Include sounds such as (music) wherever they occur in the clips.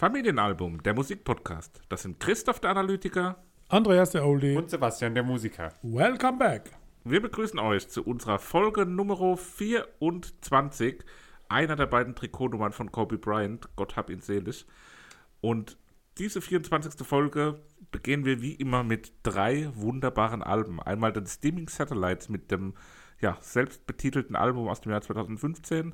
Familienalbum, der Musikpodcast. Das sind Christoph der Analytiker. Andreas der Oldie. Und Sebastian, der Musiker. Welcome back. Wir begrüßen euch zu unserer Folge Nummer 24, einer der beiden Trikotnummern von Kobe Bryant, Gott hab ihn selig. Und diese 24. Folge beginnen wir wie immer mit drei wunderbaren Alben. Einmal den Steaming Satellites mit dem ja, selbstbetitelten Album aus dem Jahr 2015.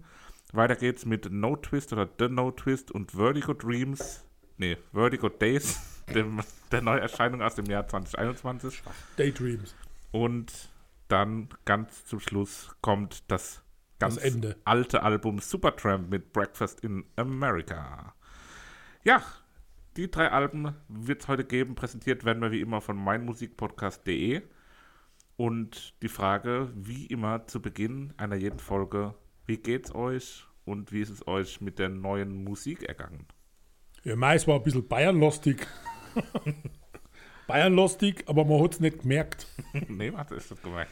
Weiter geht's mit No Twist oder The No Twist und Vertigo Dreams, nee, Vertigo Days, (laughs) dem, der Neuerscheinung aus dem Jahr 2021. Daydreams. Und dann ganz zum Schluss kommt das ganz Das alte Album Supertramp mit Breakfast in America. Ja, die drei Alben wird es heute geben. Präsentiert werden wir wie immer von meinmusikpodcast.de. Und die Frage, wie immer zu Beginn einer jeden Folge, wie geht's euch und wie ist es euch mit der neuen Musik ergangen? Ja, meist war ein bisschen Bayernlastig. (laughs) Bayernlastig, aber man hat es nicht gemerkt. (laughs) nee, warte, ist das gemeint?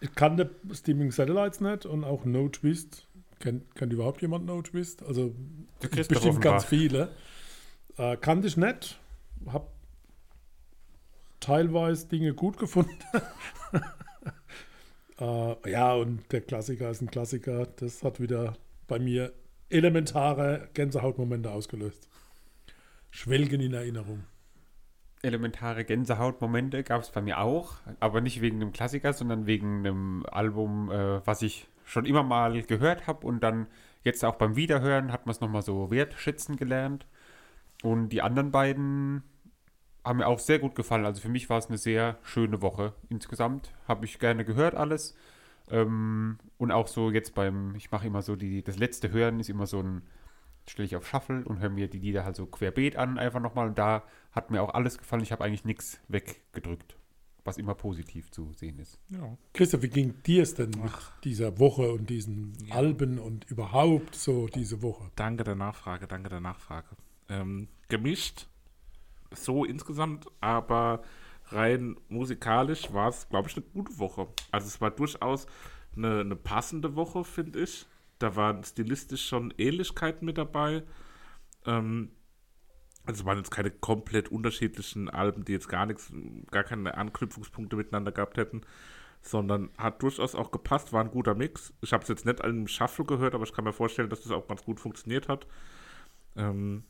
Ich kannte Steaming Satellites nicht und auch No Twist. Kennt, kennt überhaupt jemand No Twist? Also bestimmt ganz viele. Äh, kannte ich nicht. Hab teilweise Dinge gut gefunden. (laughs) äh, ja, und der Klassiker ist ein Klassiker. Das hat wieder bei mir elementare Gänsehautmomente ausgelöst. Schwelgen in Erinnerung. Elementare Gänsehautmomente gab es bei mir auch, aber nicht wegen einem Klassiker, sondern wegen einem Album, äh, was ich schon immer mal gehört habe und dann jetzt auch beim Wiederhören hat man es nochmal so wertschätzen gelernt. Und die anderen beiden haben mir auch sehr gut gefallen. Also für mich war es eine sehr schöne Woche insgesamt. Habe ich gerne gehört alles. Ähm, und auch so jetzt beim, ich mache immer so die, das letzte Hören ist immer so ein, stelle ich auf Shuffle und höre mir die Lieder halt so querbeet an, einfach nochmal. Und da hat mir auch alles gefallen. Ich habe eigentlich nichts weggedrückt, was immer positiv zu sehen ist. Ja. Christoph, wie ging dir es denn mit dieser Woche und diesen Alben und überhaupt so diese Woche? Danke der Nachfrage, danke der Nachfrage. Ähm, gemischt, so insgesamt, aber rein musikalisch war es, glaube ich, eine gute Woche. Also es war durchaus eine, eine passende Woche, finde ich. Da waren stilistisch schon Ähnlichkeiten mit dabei. Ähm, also es waren jetzt keine komplett unterschiedlichen Alben, die jetzt gar nichts, gar keine Anknüpfungspunkte miteinander gehabt hätten, sondern hat durchaus auch gepasst, war ein guter Mix. Ich habe es jetzt nicht im Shuffle gehört, aber ich kann mir vorstellen, dass das auch ganz gut funktioniert hat. Ähm,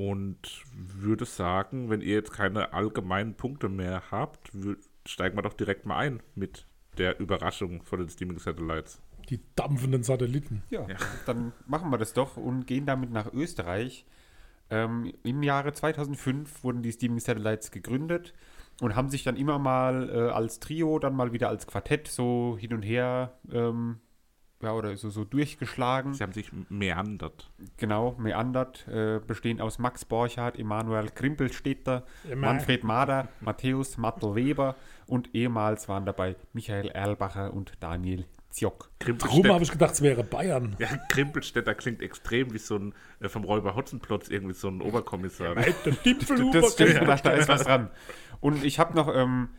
und würde sagen, wenn ihr jetzt keine allgemeinen Punkte mehr habt, steigen wir doch direkt mal ein mit der Überraschung von den Steaming Satellites. Die dampfenden Satelliten. Ja, dann machen wir das doch und gehen damit nach Österreich. Ähm, Im Jahre 2005 wurden die Steaming Satellites gegründet und haben sich dann immer mal äh, als Trio, dann mal wieder als Quartett so hin und her ähm, ja, oder so, so durchgeschlagen. Sie haben sich meandert. Genau, meandert, äh, bestehen aus Max Borchardt, Emanuel Krimpelstetter, Immer. Manfred Mader, Matthäus Mattel-Weber und ehemals waren dabei Michael Erlbacher und Daniel Ziock. Drum Krimpelstädter, habe ich gedacht, es wäre Bayern. ja, Krimpelstädter klingt extrem wie so ein äh, vom Räuber Hotzenplotz, irgendwie so ein Oberkommissar. Dipfelhuber. Das stimmt, da, da ist was dran. Und ich habe noch ähm,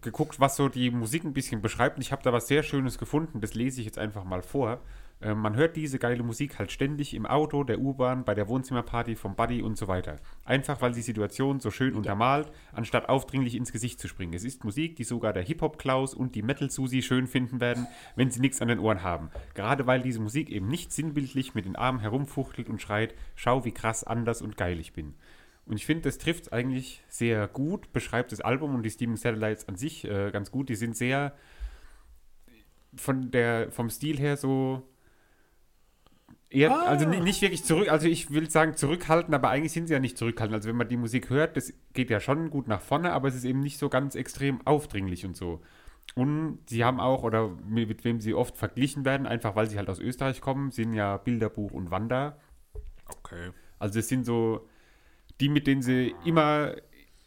geguckt, was so die Musik ein bisschen beschreibt. Und ich habe da was sehr Schönes gefunden. Das lese ich jetzt einfach mal vor. Äh, man hört diese geile Musik halt ständig im Auto, der U-Bahn, bei der Wohnzimmerparty, vom Buddy und so weiter. Einfach weil die Situation so schön untermalt, anstatt aufdringlich ins Gesicht zu springen. Es ist Musik, die sogar der Hip-Hop-Klaus und die Metal-Susi schön finden werden, wenn sie nichts an den Ohren haben. Gerade weil diese Musik eben nicht sinnbildlich mit den Armen herumfuchtelt und schreit, schau wie krass anders und geil ich bin. Und ich finde, das trifft es eigentlich sehr gut, beschreibt das Album und die Steaming Satellites an sich äh, ganz gut. Die sind sehr von der, vom Stil her so eher, Ah. also ni- nicht wirklich zurück, also ich will sagen zurückhaltend, aber eigentlich sind sie ja nicht zurückhaltend. Also wenn man die Musik hört, das geht ja schon gut nach vorne, aber es ist eben nicht so ganz extrem aufdringlich und so. Und sie haben auch, oder mit, wem sie oft verglichen werden, einfach weil sie halt aus Österreich kommen, sind ja Bilderbuch und Wanda. Okay. Also es sind so die, mit denen sie immer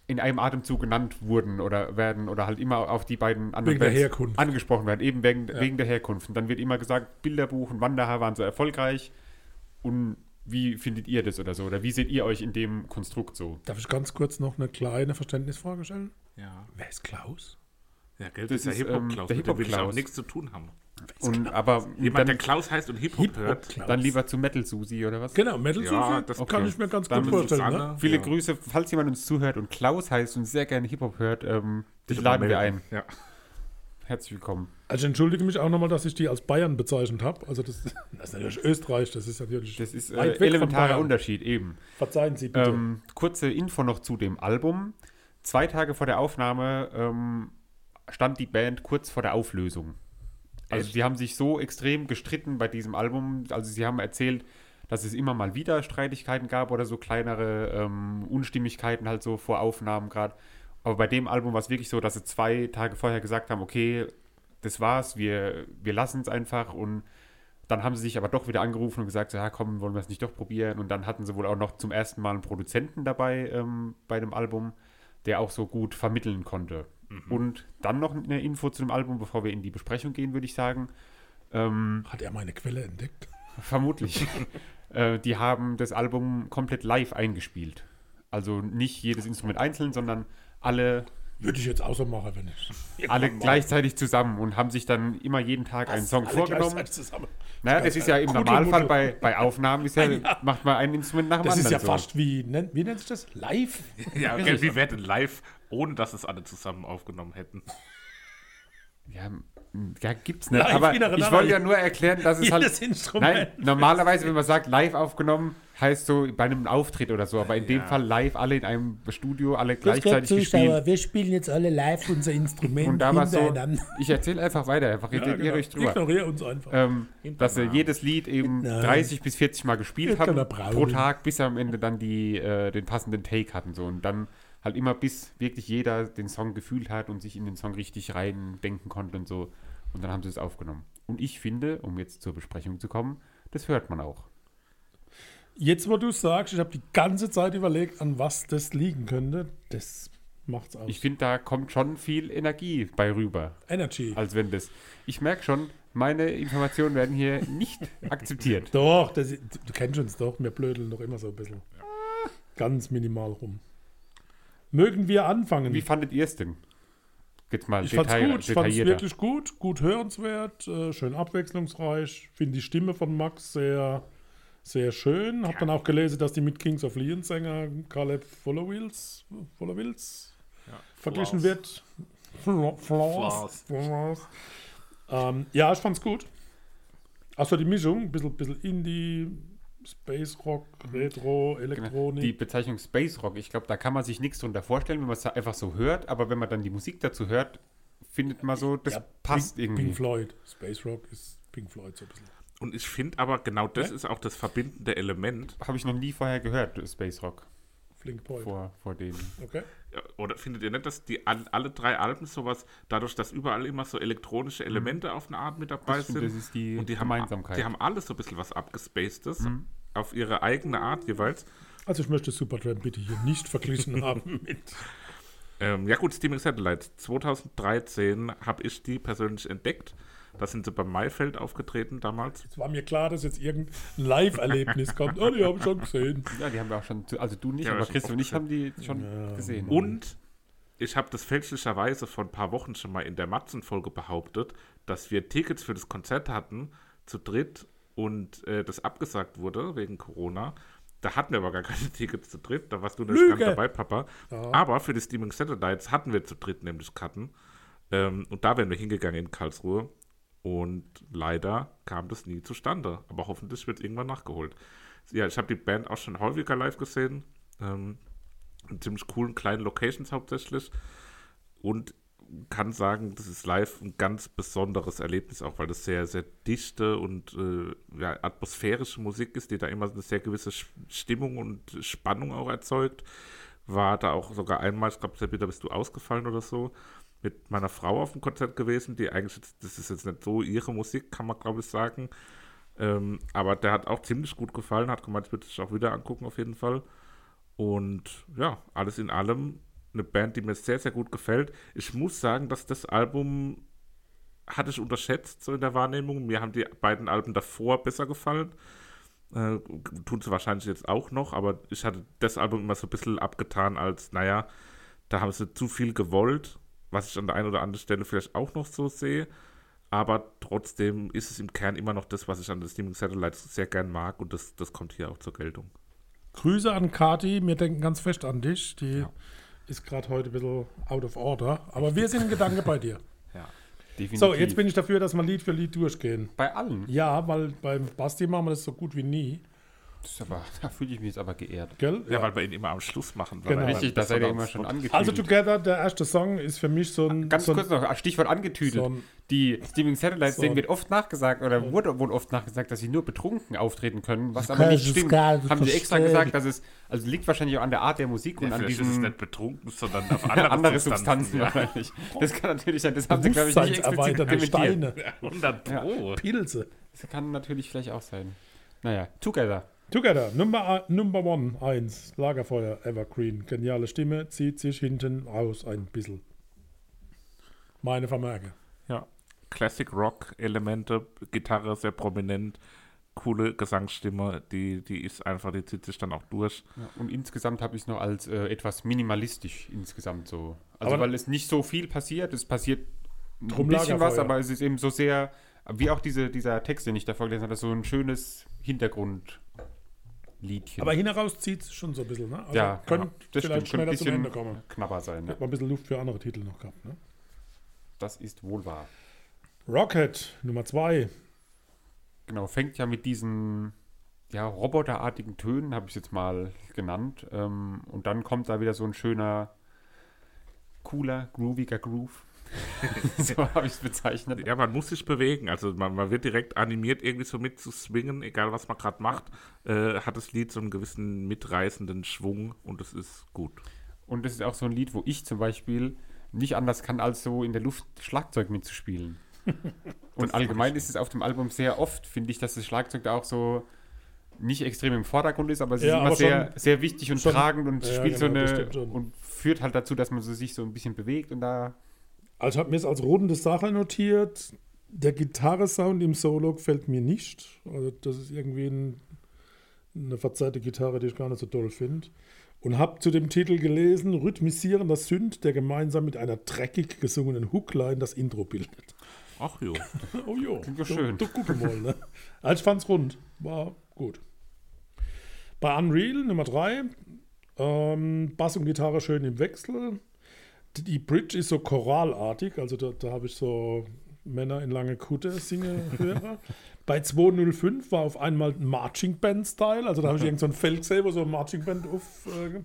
in einem Atemzug genannt wurden oder werden oder halt immer auf die beiden anderen Wegen der Herkunft. angesprochen werden, eben wegen, wegen der Herkunft. Und dann wird immer gesagt, Bilderbuch und Wanderhaar waren so erfolgreich. Und wie findet ihr das oder so? Oder wie seht ihr euch in dem Konstrukt so? Darf ich ganz kurz noch eine kleine Verständnisfrage stellen? Ja. Wer ist Klaus? Ja, Geld Das ist der ist, ähm, Hip-Hop-Klaus. der mit dem will ich auch Hip-Hop-Klaus. nichts zu tun haben. Und aber Jemand, der dann, Klaus heißt und Hip-Hop hört. Dann lieber zu Metal Susi oder was? Genau, Metal Ja, Sufi, das- kann okay. ich mir ganz Dann gut vorstellen. Susanne. Ne? Viele Ja. Grüße, falls jemand uns zuhört und Klaus heißt und sehr gerne Hip-Hop hört, ähm, dich laden wir ein. Ja. Herzlich willkommen. Also ich entschuldige mich auch nochmal, dass ich die als Bayern bezeichnet habe. Also das, (laughs) das ist natürlich Österreich, das ist natürlich Das ist weit äh, elementarer. Unterschied, eben. Verzeihen Sie bitte. Ähm, kurze Info noch zu dem Album. Zwei Tage vor der Aufnahme ähm, stand die Band kurz vor der Auflösung. Also Echt? die haben sich so extrem gestritten bei diesem Album. Also sie haben erzählt, dass es immer mal wieder Streitigkeiten gab oder so kleinere ähm, Unstimmigkeiten halt so vor Aufnahmen gerade. Aber bei dem Album war es wirklich so, dass sie zwei Tage vorher gesagt haben, okay, das war's, wir, wir lassen es einfach und dann haben sie sich aber doch wieder angerufen und gesagt, so, ja komm, wollen wir es nicht doch probieren. Und dann hatten sie wohl auch noch zum ersten Mal einen Produzenten dabei ähm, bei dem Album, der auch so gut vermitteln konnte. Und dann noch eine Info zu dem Album, bevor wir in die Besprechung gehen, würde ich sagen. Ähm, Hat er meine Quelle entdeckt? vermutlich. (laughs) äh, die haben das Album komplett live eingespielt. Also nicht jedes Instrument einzeln, sondern alle, Würde ich jetzt auch so machen, wenn ich. alle gleichzeitig zusammen und haben sich dann immer jeden Tag einen Song Alle vorgenommen. gleichzeitig Zusammen. Naja, das ist ja im. Normalfall bei, bei Aufnahmen, ist (laughs) ja, macht man ein Instrument nach dem Das anderen. ist ja so. fast wie, nennt, wie nennt sich das? Live? Ja, (laughs) okay, wie wäre denn live, ohne dass es alle zusammen aufgenommen hätten? Ja, ja gibt's nicht. Live Aber ich wollte ja nur erklären, dass es halt. Instrument. Nein, normalerweise, wenn man sagt live aufgenommen, heißt so bei einem Auftritt oder so. Aber in dem Ja. Fall live, alle in einem Studio, alle Grüß Gott, gleichzeitig Zuschauer, gespielt. wir spielen jetzt alle live unser Instrument Und da war so, ich erzähle einfach weiter, einfach redet ihr genau. euch drüber. Ignoriere uns einfach. Ähm, dass sie jedes Lied eben Nein. 30 bis 40 Mal gespielt haben pro Tag, bis am Ende dann die, äh, den passenden Take hatten. So. Und dann halt immer bis wirklich jeder den Song gefühlt hat und sich in den Song richtig rein denken konnte und so. Und dann haben sie es aufgenommen. Und ich finde, um jetzt zur Besprechung zu kommen, das hört man auch. Jetzt, wo du sagst, ich habe die ganze Zeit überlegt, an was das liegen könnte, das macht's aus. Ich finde, da kommt schon viel Energie bei rüber, Energy. als wenn das. Ich merke schon, meine Informationen werden hier nicht (laughs) akzeptiert. Doch, das, du kennst uns doch, wir blödeln doch immer so ein bisschen. Ganz minimal rum. Mögen wir anfangen? Wie fandet ihr es denn? Jetzt mal ich fand's detail, gut, ich fand's wirklich gut, gut hörenswert, äh, schön abwechslungsreich. Finde die Stimme von Max sehr, sehr schön. Hab dann auch gelesen, dass die mit Kings of Leon Sänger Caleb Followills, Followills verglichen Flaws. wird. Flaws. Flaws. Flaws. Ähm, ja, ich fand's gut. Achso, die Mischung, ein bisschen, bisschen Indie, Space Rock, Retro, Genau. Elektronik. Die Bezeichnung Space Rock, ich glaube, da kann man sich nichts drunter vorstellen, wenn man es einfach so hört, aber wenn man dann die Musik dazu hört, findet man so, das Ja, passt Pink, irgendwie. Pink Floyd. Space Rock ist Pink Floyd so ein bisschen. Und ich finde aber, genau das Ja? ist auch das verbindende Element. Habe ich noch nie vorher gehört, Space Rock, Flink Boy. vor, vor dem. Okay. Oder findet ihr nicht, dass die all, alle drei Alben sowas, dadurch, dass überall immer so elektronische Elemente auf eine Art mit dabei Das stimmt, sind? das ist die und die haben, Gemeinsamkeit. die haben alle so ein bisschen was abgespacedes, auf ihre eigene Art jeweils. Also ich möchte Supertramp bitte hier nicht verglichen (laughs) haben mit. Ähm, ja gut, Steaming Satellite. 2013 habe ich die persönlich entdeckt. Da sind sie beim Maifeld aufgetreten damals. Es war mir klar, dass jetzt irgendein Live-Erlebnis (laughs) kommt. Oh, die habe ich schon gesehen. Ja, die haben wir auch schon, zu- also du nicht, Ja, aber Chris und ich haben die schon gesehen. Und ich habe das fälschlicherweise vor ein paar Wochen schon mal in der Matzen-Folge behauptet, dass wir Tickets für das Konzert hatten, zu dritt und äh, das abgesagt wurde wegen Corona, da hatten wir aber gar keine (laughs) Tickets zu dritt. Da warst du nicht ganz dabei, Papa. Aber für die Steaming Satellites hatten wir zu dritt nämlich Karten. Ähm, und da wären wir hingegangen in Karlsruhe. Und leider kam das nie zustande. Aber hoffentlich wird irgendwann nachgeholt. Ja, ich habe die Band auch schon häufiger live gesehen. Ähm, in ziemlich coolen kleinen Locations hauptsächlich. Und kann sagen, das ist live ein ganz besonderes Erlebnis, auch weil das sehr, sehr dichte und äh, ja, atmosphärische Musik ist, die da immer eine sehr gewisse Stimmung und Spannung auch erzeugt. War da auch sogar einmal, ich glaube, Sabina, bist du ausgefallen oder so, mit meiner Frau auf dem Konzert gewesen, die eigentlich, das ist jetzt nicht so ihre Musik, kann man glaube ich sagen. Ähm, aber der hat auch ziemlich gut gefallen, hat gemeint, ich würde es auch wieder angucken auf jeden Fall. Und ja, alles in allem eine Band, die mir sehr, sehr gut gefällt. Ich muss sagen, dass das Album hatte ich unterschätzt, so in der Wahrnehmung. Mir haben die beiden Alben davor besser gefallen. Äh, tun sie wahrscheinlich jetzt auch noch, aber ich hatte das Album immer so ein bisschen abgetan als, naja, da haben sie zu viel gewollt, was ich an der einen oder anderen Stelle vielleicht auch noch so sehe. Aber trotzdem ist es im Kern immer noch das, was ich an den Steaming Satellites sehr gern mag und das, das kommt hier auch zur Geltung. Grüße an Kati, wir denken ganz fest an dich. Die ist gerade heute ein bisschen out of order, aber wir sind in Gedanke bei dir. (laughs) Definitiv. So, jetzt bin ich dafür, dass wir Lied für Lied durchgehen. bei allen. Ja, weil beim Basti machen wir das so gut wie nie. Das ist aber, (laughs) da fühle ich mich jetzt aber geehrt. Gell? Ja, weil wir ihn immer am Schluss machen. weil Genau. er Richtig, das seid ihr besser immer schon angetüdelt. Also Together, der erste Song, ist für mich so ein. Ganz so kurz noch, Stichwort angetüdelt. so ein- die Streaming Satellites, so denen wird oft nachgesagt, oder wurde wohl oft nachgesagt, dass sie nur betrunken auftreten können, was Das aber nicht ich stimmt. Haben sie extra gesagt, dass es, also liegt wahrscheinlich auch an der Art der Musik Ja, und an vielleicht ist es nicht betrunken, sondern auf andere, (laughs) andere Substanzen ja. wahrscheinlich. Das kann natürlich sein, das haben sie, glaube ich, nicht explizit dementiert. Steine, 100 Pro. Pilze. Das kann natürlich vielleicht auch sein. Naja, Together. Together, Number, Number One, 1, Lagerfeuer, Evergreen. Geniale Stimme, zieht sich hinten raus ein bisschen. Meine Vermerke. Ja. Classic Rock Elemente, Gitarre sehr prominent, coole Gesangsstimme, die, die ist einfach, die zieht sich dann auch durch. Ja, und insgesamt habe ich es noch als äh, etwas minimalistisch insgesamt so. Also Aber- weil es nicht so viel passiert, es passiert ein bisschen was, aber es ist eben so sehr, wie auch diese, dieser Text, den ich davor gelesen habe, so ein schönes Hintergrundliedchen. Aber hinaus zieht es schon so ein bisschen, ne? Also ja, könnte ja, das vielleicht stimmt, schneller zum Ende kommen. knapper sein. Ja. Hätte man ein bisschen Luft für andere Titel noch gehabt, ne? Das ist wohl wahr. Rocket, Nummer 2. Genau, fängt ja mit diesen ja, roboterartigen Tönen, habe ich jetzt mal genannt. Ähm, und dann kommt da wieder so ein schöner, cooler, grooviger Groove. (laughs) so habe ich es bezeichnet. Ja, man muss sich bewegen, also man, man wird direkt animiert, irgendwie so mitzuswingen, egal was man gerade macht, äh, hat das Lied so einen gewissen mitreißenden Schwung und es ist gut. Und das ist auch so ein Lied, wo ich zum Beispiel nicht anders kann, als so in der Luft Schlagzeug mitzuspielen. (laughs) Und allgemein ist es auf dem Album sehr oft, finde ich, dass das Schlagzeug da auch so nicht extrem im Vordergrund ist, aber es Ja, ist immer sehr, schon- sehr wichtig und schon- tragend und Ja, spielt genau, so eine und führt halt dazu, dass man so sich so ein bisschen bewegt und da Also ich habe mir es als runde Sache notiert. Der Gitarresound im Solo gefällt mir nicht. Also das ist irgendwie ein, eine verzerrte Gitarre, die ich gar nicht so toll finde. Und habe zu dem Titel gelesen, rhythmisierender Synth, der gemeinsam mit einer dreckig gesungenen Hookline das Intro bildet. Ach jo. (laughs) Oh jo, Klingt doch schön. Du, du mal, ne? Also ich fand's rund. War gut. Bei Unreal Nummer 3, ähm, Bass und Gitarre schön im Wechsel. Die, Bridge ist so choralartig, also da, da habe ich so Männer in lange Kutte singen hören. (laughs) Bei 205 war auf einmal ein Marching Band Style, also da habe ich irgend so ein Feld gesehen, wo so ein Marching Band auf, äh,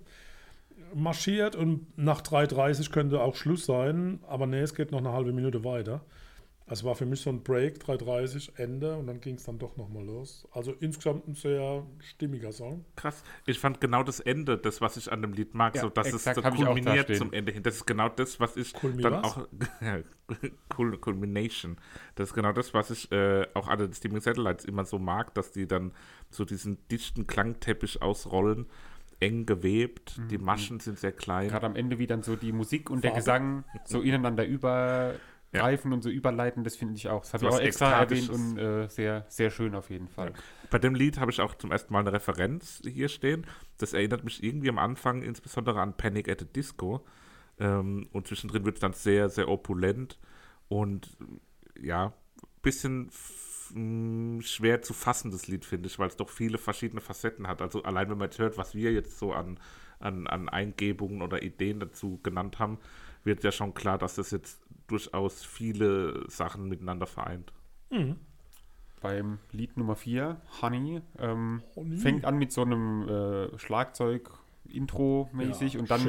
marschiert und nach 3.30 könnte auch Schluss sein, aber nee, es geht noch eine halbe Minute weiter. Also war für mich so ein Break, 3.30 Ende und dann ging es dann doch nochmal los. Also insgesamt ein sehr stimmiger Song. Krass. Ich fand genau das Ende, das, was ich an dem Lied mag, Ja, so dass es so da kulminiert stehen. zum Ende hin. Das ist genau das, was ich Kulmi dann was? auch (laughs) Culmination. Das ist genau das, was ich äh, auch an den Steaming Satellites immer so mag, dass die dann so diesen dichten Klangteppich ausrollen, eng gewebt. Die Mhm. Maschen sind sehr klein. gerade am Ende wie dann so die Musik und der Farbe. Gesang so ineinander übergreifen und so überleiten, das finde ich auch. Das habe ich auch extra erwähnt und äh, sehr, sehr schön auf jeden Fall. Bei dem Lied habe ich auch zum ersten Mal eine Referenz hier stehen. Das erinnert mich irgendwie am Anfang insbesondere an Panic at the Disco. Ähm, und zwischendrin wird es dann sehr, sehr opulent und ja, bisschen f- mh, schwer zu fassendes Lied, finde ich, weil es doch viele verschiedene Facetten hat. Also allein wenn man jetzt hört, was wir jetzt so an, an, an Eingebungen oder Ideen dazu genannt haben, wird ja schon klar, dass das jetzt durchaus viele Sachen miteinander vereint. Beim Lied Nummer 4, Honey, ähm, fängt an mit so einem äh, Schlagzeug, Intro-mäßig und dann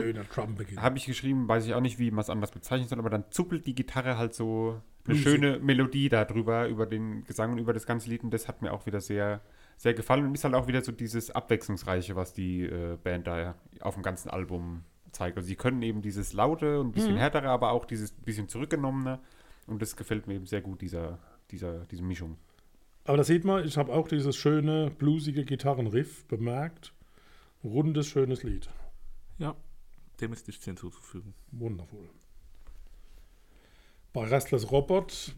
habe ich geschrieben, weiß ich auch nicht, wie man es anders bezeichnen soll, aber dann zuppelt die Gitarre halt so eine Bluesig. schöne Melodie da drüber, über den Gesang und über das ganze Lied und das hat mir auch wieder sehr, sehr gefallen und ist halt auch wieder so dieses Abwechslungsreiche, was die äh, Band da auf dem ganzen Album zeigt. Also sie können eben dieses laute und ein bisschen härtere, aber auch dieses bisschen zurückgenommene und das gefällt mir eben sehr gut, dieser, dieser, diese Mischung. Aber da sieht man, ich habe auch dieses schöne, bluesige Gitarrenriff bemerkt. Rundes, schönes Lied. Ja, dem ist nichts hinzuzufügen. Wundervoll. Bei Restless Robot,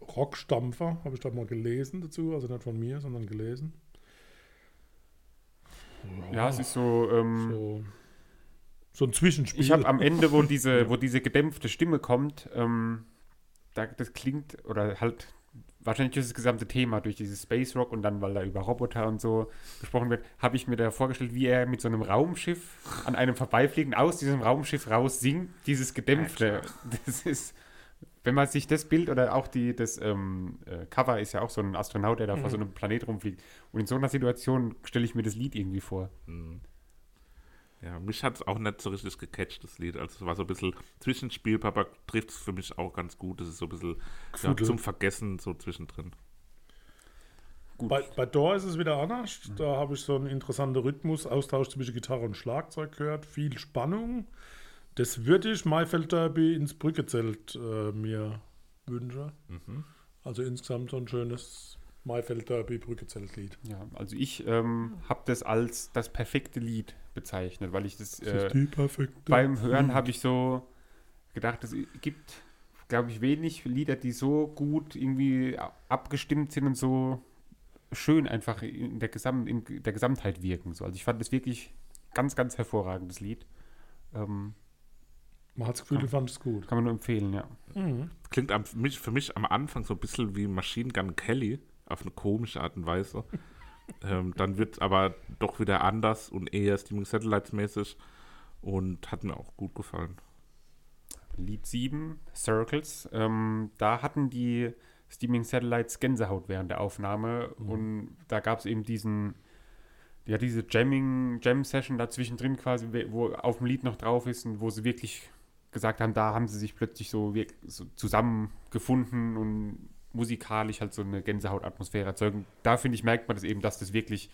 Rockstampfer, habe ich da mal gelesen dazu. Also nicht von mir, sondern gelesen. Ja, es ist so... Ähm, So, so ein Zwischenspiel. Ich habe am Ende, wo (laughs) diese, wo diese gedämpfte Stimme kommt, ähm, da, das klingt, oder halt, wahrscheinlich ist das gesamte Thema durch dieses Space Rock und dann, weil da über Roboter und so gesprochen wird, habe ich mir da vorgestellt, wie er mit so einem Raumschiff an einem vorbeifliegen aus diesem Raumschiff raus singt, dieses gedämpfte. Das ist, wenn man sich das Bild oder auch die, das ähm, äh, Cover ist ja auch so ein Astronaut, der da vor so einem Planet rumfliegt. Und in so einer Situation stelle ich mir das Lied irgendwie vor. Ja, mich hat es auch nicht so richtig gecatcht, das Lied. Also es war so ein bisschen Zwischenspiel, Papa trifft es für mich auch ganz gut. Es ist so ein bisschen ja, zum Vergessen so zwischendrin. Bei, bei Door ist es wieder anders. Da habe ich so einen interessanten Rhythmus, Austausch zwischen Gitarre und Schlagzeug gehört. Viel Spannung. Das würde ich Maifeld Derby ins Brückezelt äh, mir wünschen. Also insgesamt so ein schönes Maifeld Derby Brückezeltlied. Ja, also ich ähm, habe das als das perfekte Lied bezeichnet, weil ich das, Das ist äh, beim Hören habe ich so gedacht, es gibt, glaube ich, wenig Lieder, die so gut irgendwie abgestimmt sind und so schön einfach in der, Gesam in der Gesamtheit wirken. So. Also ich fand das wirklich ganz, ganz hervorragendes Lied. Ähm, Man hat das Gefühl, du fandest es gut. kann man nur empfehlen, ja. Klingt am, für, mich, für mich am Anfang so ein bisschen wie Machine Gun Kelly, auf eine komische Art und Weise. Ähm, dann wird es aber doch wieder anders und eher Steaming Satellites mäßig und hat mir auch gut gefallen. Lied 7, Circles. Ähm, da hatten die Steaming Satellites Gänsehaut während der Aufnahme und da gab es eben diesen, ja, diese Jamming, Jam-Session da zwischendrin quasi, wo auf dem Lied noch drauf ist und wo sie wirklich gesagt haben, da haben sie sich plötzlich so, so zusammengefunden und musikalisch halt so eine Gänsehaut-Atmosphäre erzeugen. Da finde ich, merkt man das eben, dass das wirklich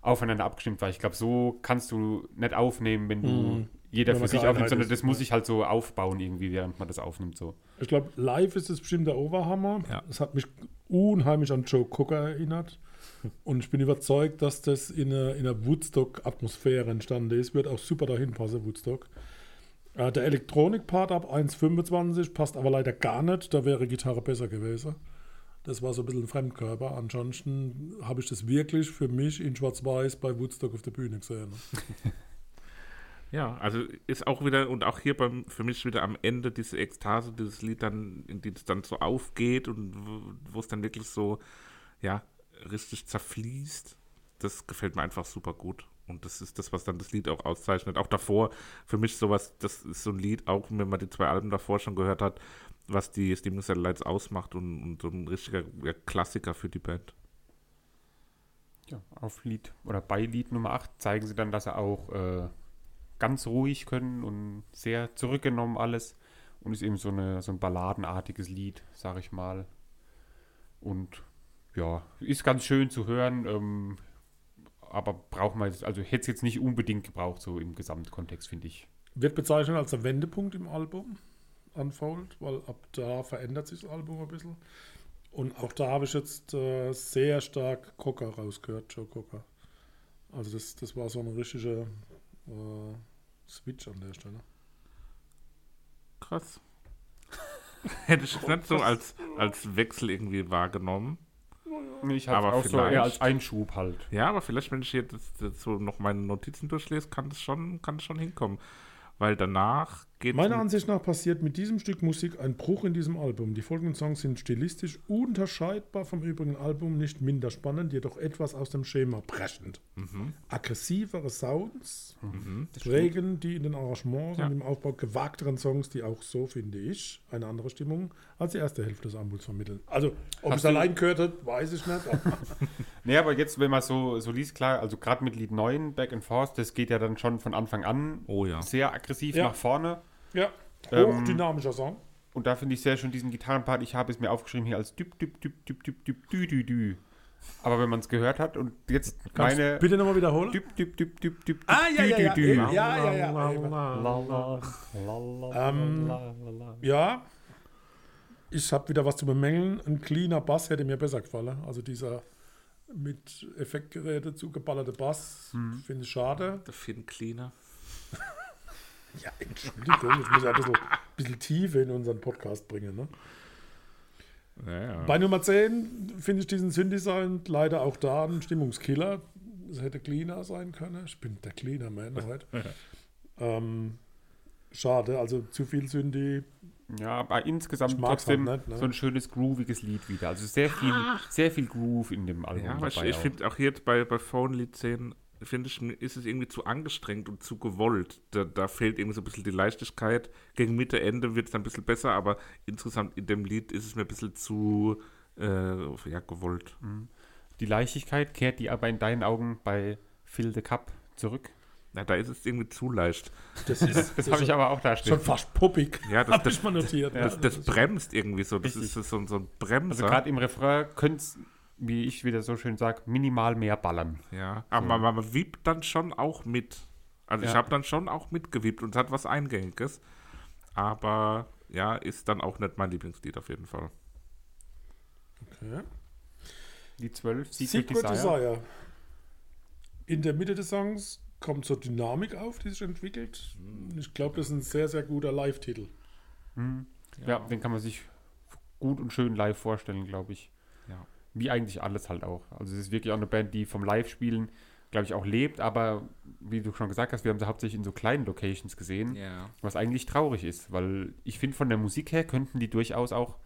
aufeinander abgestimmt war. Ich glaube, so kannst du nicht aufnehmen, wenn du Mhm. jeder Wenn für sich aufnimmt, sondern ist, das muss ja. sich halt so aufbauen irgendwie, während man das aufnimmt. So. Ich glaube, live ist es bestimmt der Oberhammer. Ja. Es hat mich unheimlich an Joe Cocker erinnert. (laughs) Und ich bin überzeugt, dass das in einer, in einer Woodstock-Atmosphäre entstanden ist. Wird auch super dahin passen, Woodstock. Äh, der Elektronik-Part ab 1,25 passt aber leider gar nicht. Da wäre Gitarre besser gewesen. Das war so ein bisschen ein Fremdkörper. Ansonsten habe ich das wirklich für mich in Schwarz-Weiß bei Woodstock auf der Bühne gesehen. (laughs) Ja, also ist auch wieder, und auch hier beim, für mich wieder am Ende diese Ekstase, dieses Lied dann, in die es dann so aufgeht und wo- es dann wirklich so, ja, richtig zerfließt. Das gefällt mir einfach super gut. Und das ist das, was dann das Lied auch auszeichnet. Auch davor, für mich sowas, das ist so ein Lied, auch wenn man die zwei Alben davor schon gehört hat, was die Steaming Satellites ausmacht und, und so ein richtiger ja, Klassiker für die Band. Ja, auf Lied oder bei Lied Nummer 8 zeigen sie dann, dass sie auch äh, ganz ruhig können und sehr zurückgenommen alles. Und ist eben so, eine, so ein balladenartiges Lied, sag ich mal. Und ja, ist ganz schön zu hören, ähm, aber braucht man, jetzt- also hätte es jetzt nicht unbedingt gebraucht, so im Gesamtkontext, finde ich. Wird bezeichnet als der Wendepunkt im Album, Unfold, weil ab da verändert sich das Album ein bisschen. Und auch da habe ich jetzt äh, sehr stark Cocker rausgehört, Joe Cocker. Also das, das war so eine richtige äh, Switch an der Stelle. Krass. (laughs) Hätte ich jetzt nicht so als, als Wechsel irgendwie wahrgenommen. Ich habe Aber auch so eher vielleicht- als Einschub halt. Ja, aber vielleicht, wenn ich jetzt, jetzt so noch meine Notizen durchlese, kann das schon, kann das schon hinkommen. Weil danach geht Meiner Ansicht nach passiert mit diesem Stück Musik ein Bruch in diesem Album. Die folgenden Songs sind stilistisch unterscheidbar vom übrigen Album, nicht minder spannend, jedoch etwas aus dem Schema brechend. Mhm. Aggressivere Sounds prägen die in den Arrangements Ja. und im Aufbau gewagteren Songs, die auch so, finde ich, eine andere Stimmung als die erste Hälfte des Albums vermitteln. Also, ob Hast es allein gehört hat, weiß ich nicht. (laughs) (laughs) Nee, aber jetzt, wenn man so, so liest, klar, also gerade mit Lied 9, Back and Forth, das geht ja dann schon von Anfang an Oh ja. sehr aggressiv Ja. nach vorne. Ja, Ähm, hochdynamischer Song. Und da finde ich sehr schön diesen Gitarrenpart. Ich habe es mir aufgeschrieben hier als düb, düb, düb, düb, düb, düb, dü, dü, dü. Aber wenn man es gehört hat und jetzt Kannst du meine. bitte nochmal wiederholen? Düb, düb, düb, düb, düb, Ah, ja, dü, ja, ja, dü, ja, ja, ja. Ähm, Ja, ich habe wieder was zu bemängeln. Ein cleaner Bass hätte mir besser gefallen. Also dieser mit Effektgeräte zugeballerte Bass finde ich schade. Der Finn Cleaner. Ja, Entschuldigung, ich muss ja ein bisschen, bisschen Tiefe in unseren Podcast bringen. Ne? Ja, ja. Bei Nummer 10 finde ich diesen Synthi-Sound leider auch da ein Stimmungskiller. Es hätte cleaner sein können. Ich bin der Cleaner Man (laughs) heute. ähm, schade, also zu viel Synthi. Ja, aber insgesamt mag's trotzdem halt nicht, ne? so ein schönes grooviges Lied wieder. Also sehr viel, sehr viel Groove in dem Album. Ja, aber ich, ich finde auch jetzt bei, bei Phone Lied 10, finde ich, ist es irgendwie zu angestrengt und zu gewollt. Da, da fehlt irgendwie so ein bisschen die Leichtigkeit. Gegen Mitte, Ende wird es dann ein bisschen besser, aber insgesamt in dem Lied ist es mir ein bisschen zu äh, ja, gewollt. Die Leichtigkeit kehrt die aber in deinen Augen bei Fill the Cup zurück. Ja, da ist es irgendwie zu leicht. Das ist, (laughs) Das habe ich aber auch da stehen. schon fast puppig. Ja, das- das- ich mal notiert. Das, das bremst irgendwie so. Das Richtig. ist so, so ein Bremser. Also gerade im Refrain könnte es, wie ich wieder so schön sage, minimal mehr ballern. Ja, aber man, man wiebt dann schon auch mit. Also ich Ja. habe dann schon auch mitgewiebt und es hat was Eingängiges. Aber ja, ist dann auch nicht mein Lieblingslied auf jeden Fall. Okay. Die 12, Secret, Secret Desire. Desire. In der Mitte des Songs kommt so Dynamik auf, die sich entwickelt. Ich glaube, das ist ein sehr, sehr guter Live-Titel. Ja. den kann man sich gut und schön live vorstellen, glaube ich. Wie eigentlich alles halt auch. Also es ist wirklich auch eine Band, die vom Live-Spielen, glaube ich, auch lebt, aber wie du schon gesagt hast, wir haben sie hauptsächlich in so kleinen Locations gesehen, Ja. was eigentlich traurig ist, weil ich finde, von der Musik her könnten die durchaus auch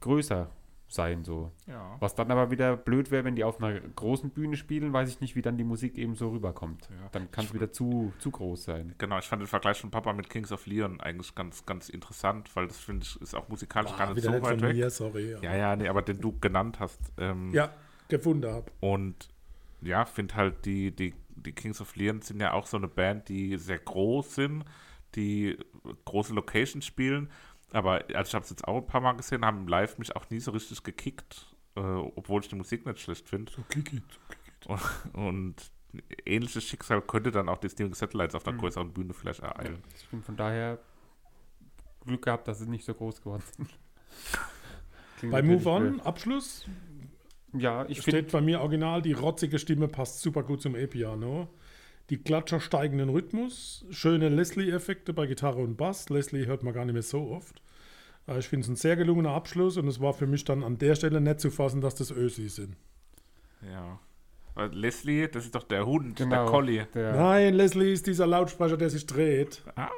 größer sein, so. Ja. Was dann aber wieder blöd wäre, wenn die auf einer großen Bühne spielen, weiß ich nicht, wie dann die Musik eben so rüberkommt. Ja. Dann kann es wieder zu, zu groß sein. Genau, ich fand den Vergleich von Papa mit Kings of Leon eigentlich ganz, ganz interessant, weil das finde ich ist auch musikalisch gar Ah, nicht so nicht weit von weg. mir, sorry. Ja, ja, nee, aber den du genannt hast. Ähm, ja gefunden habe. Und ja, finde halt, die, die, die Kings of Leon sind ja auch so eine Band, die sehr groß sind, die große Locations spielen. Aber also ich habe es jetzt auch ein paar Mal gesehen, haben live mich auch nie so richtig gekickt, äh, obwohl ich die Musik nicht schlecht finde. So klick it, so klick it. Und, und ähnliches Schicksal könnte dann auch die Stealing Satellites auf der größeren Bühne vielleicht ereilen. Ich bin von daher Glück gehabt, dass sie nicht so groß geworden sind. (laughs) Bei Move On, blöd. Abschluss, Ja, ich finde, steht bei mir original, die rotzige Stimme passt super gut zum E-Piano. Die Klatscher steigenden Rhythmus, schöne Leslie-Effekte bei Gitarre und Bass. Leslie hört man gar nicht mehr so oft. Äh, Ich finde es ein sehr gelungener Abschluss und es war für mich dann an der Stelle nicht zu fassen, dass das Ösi sind. Ja. Weil Leslie, das ist doch der Hund, genau, der Collie. Der, Nein, Leslie ist dieser Lautsprecher, der sich dreht. Ah,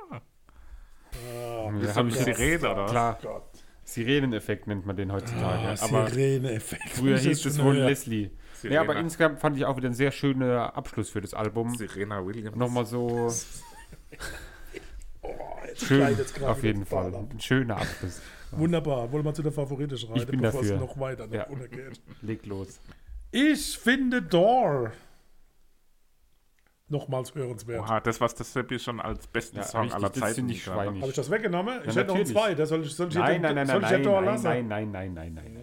ja, das ist jetzt- Sirene, oder? Klar, Gott. Sireneneffekt nennt man den heutzutage. Ah, aber Sirene-Effekt. früher hieß es schon wohl. Leslie. Sirena. Ja, aber insgesamt fand ich auch wieder ein sehr schöner Abschluss für das Album. Serena Williams. Nochmal so (laughs) Oh, jetzt schön, gerade auf jeden Fall. Ein schöner Abschluss. (laughs) Wunderbar. Wollen wir zu der Favorite schreiten, Ich bin bevor dafür. es noch weiter nach Ja. unten geht. (laughs) Leg los. Ich finde Door nochmals hörenswert. Oha, das, was das Seppi schon als besten Ja, Song richtig, aller das Zeiten finde ich gegeben hat. schweinig. Habe ich das weggenommen? Ich Ja, hätte noch einen natürlich. zweiten. Soll ich, soll ich Nein, jetzt- nein, nein, soll nein, jetzt nein, lassen? nein, nein, nein, nein, nein, nein.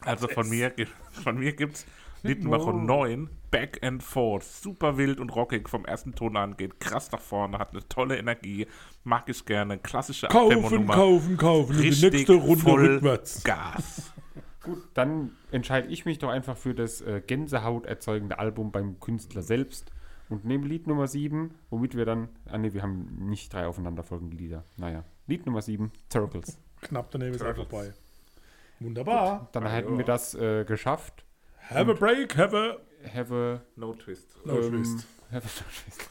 Also von mir, (laughs) von mir gibt es Lied Nummer 9, Back and Forth. Super wild und rockig vom ersten Ton an, geht krass nach vorne, hat eine tolle Energie, mag ich gerne. Klassische Kaufen, kaufen, kaufen. Die Richtig nächste Runde voll rückwärts. Gas. (laughs) Gut, dann entscheide ich mich doch einfach für das äh, Gänsehaut erzeugende Album beim Künstler selbst und nehme Lied Nummer 7, womit wir dann, ah ne, wir haben nicht drei aufeinanderfolgende Lieder. Naja, Lied Nummer 7, Circles. Knapp daneben ist er vorbei. Wunderbar. Dann hätten wir das äh, geschafft. Have a break, have a Have a, No twist. no ähm, twist. have a (laughs) no twist.